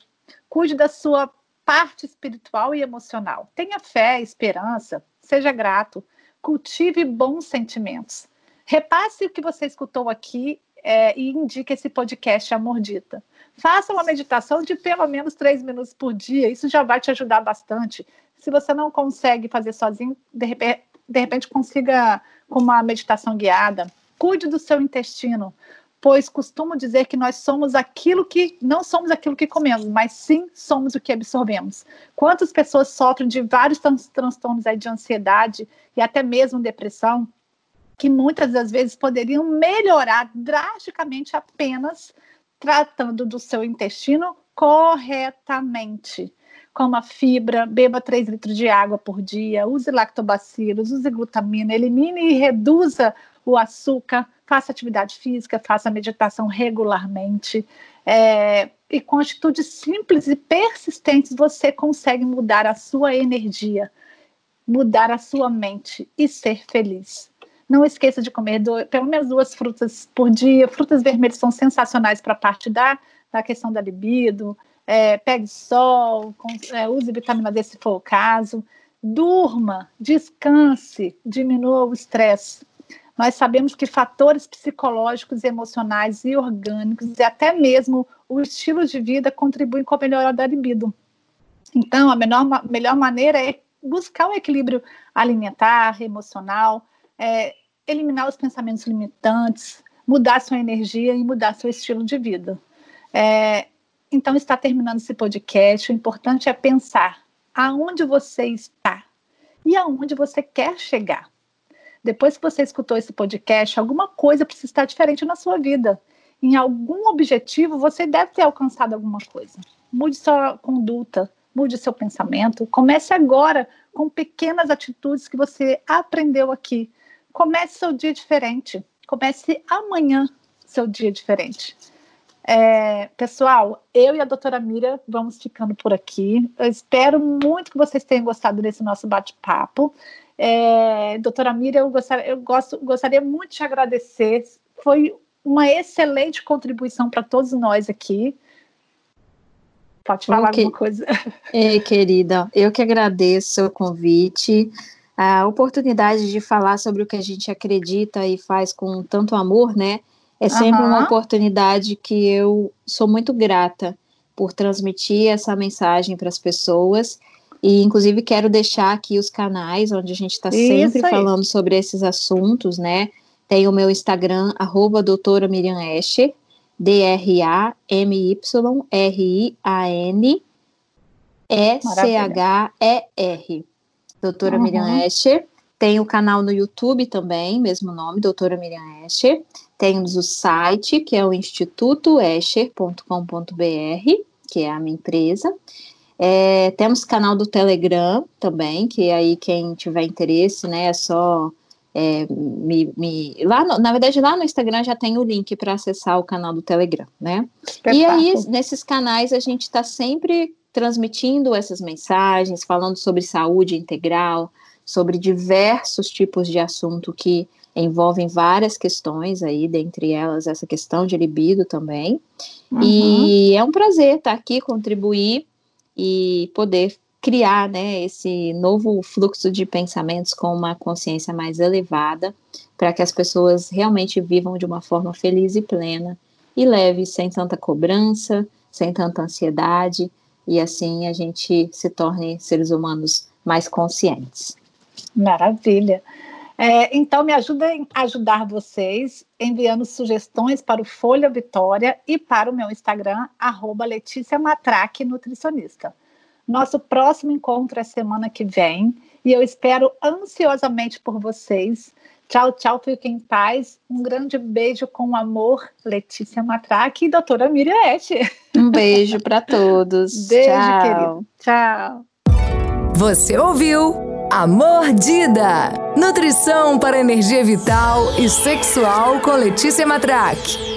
cuide da sua parte espiritual e emocional. Tenha fé, esperança, seja grato, cultive bons sentimentos. Repasse o que você escutou aqui é, e indique esse podcast Amor Dita. Faça uma meditação de pelo menos três minutos por dia, isso já vai te ajudar bastante. Se você não consegue fazer sozinho, de repente, de repente consiga com uma meditação guiada Cuide do seu intestino, pois costumo dizer que nós somos aquilo que não somos aquilo que comemos, mas sim somos o que absorvemos. Quantas pessoas sofrem de vários transtornos de ansiedade e até mesmo depressão, que muitas das vezes poderiam melhorar drasticamente apenas tratando do seu intestino corretamente. Coma fibra, beba 3 litros de água por dia, use lactobacilos, use glutamina, elimine e reduza o açúcar, faça atividade física, faça meditação regularmente. É, e com atitudes simples e persistentes, você consegue mudar a sua energia, mudar a sua mente e ser feliz. Não esqueça de comer do, pelo menos duas frutas por dia. Frutas vermelhas são sensacionais para a parte da, da questão da libido. É, pegue sol, com, é, use vitamina D se for o caso. Durma, descanse, diminua o estresse nós sabemos que fatores psicológicos, emocionais e orgânicos, e até mesmo o estilo de vida, contribuem com a melhora da libido. Então, a menor, melhor maneira é buscar o equilíbrio alimentar, emocional, é, eliminar os pensamentos limitantes, mudar sua energia e mudar seu estilo de vida. É, então, está terminando esse podcast. O importante é pensar aonde você está e aonde você quer chegar. Depois que você escutou esse podcast, alguma coisa precisa estar diferente na sua vida. Em algum objetivo, você deve ter alcançado alguma coisa. Mude sua conduta, mude seu pensamento. Comece agora com pequenas atitudes que você aprendeu aqui. Comece seu dia diferente. Comece amanhã seu dia diferente. É, pessoal, eu e a doutora Mira vamos ficando por aqui. Eu espero muito que vocês tenham gostado desse nosso bate-papo. É, doutora Mira, eu, gostaria, eu gosto, gostaria muito de agradecer. Foi uma excelente contribuição para todos nós aqui. Pode falar okay. alguma coisa? Ei, querida, eu que agradeço o convite, a oportunidade de falar sobre o que a gente acredita e faz com tanto amor, né? É sempre uhum. uma oportunidade que eu sou muito grata por transmitir essa mensagem para as pessoas. E, inclusive, quero deixar aqui os canais onde a gente está sempre falando sobre esses assuntos, né? Tem o meu Instagram, arroba doutora Miriam Escher, D-R-A-M-Y-R-I-A-N E-C-H-E-R. Doutora uhum. Miriam Escher. Tem o canal no YouTube também, mesmo nome, Doutora Miriam Escher. Temos o site, que é o institutoescher.com.br, que é a minha empresa. É, temos canal do Telegram também, que aí quem tiver interesse, né, é só é, me, me, lá no, na verdade lá no Instagram já tem o link para acessar o canal do Telegram, né? E aí nesses canais a gente está sempre transmitindo essas mensagens, falando sobre saúde integral, sobre diversos tipos de assunto que envolvem várias questões aí, dentre elas essa questão de libido também. Uhum. E é um prazer estar aqui, contribuir e poder criar né, esse novo fluxo de pensamentos com uma consciência mais elevada, para que as pessoas realmente vivam de uma forma feliz e plena e leve, sem tanta cobrança, sem tanta ansiedade, e assim a gente se torne seres humanos mais conscientes. Maravilha. É, então, me ajudem a ajudar vocês enviando sugestões para o Folha Vitória e para o meu Instagram, arroba Letícia Matraque Nutricionista. Nosso próximo encontro é semana que vem e eu espero ansiosamente por vocês. Tchau, tchau, fiquem em paz. Um grande beijo com amor, Letícia Matraque e doutora Miriam Esche. Um beijo para todos. Beijo, tchau. querido. Tchau. Você ouviu? A Mordida. Nutrição para energia vital e sexual com Letícia Matraque.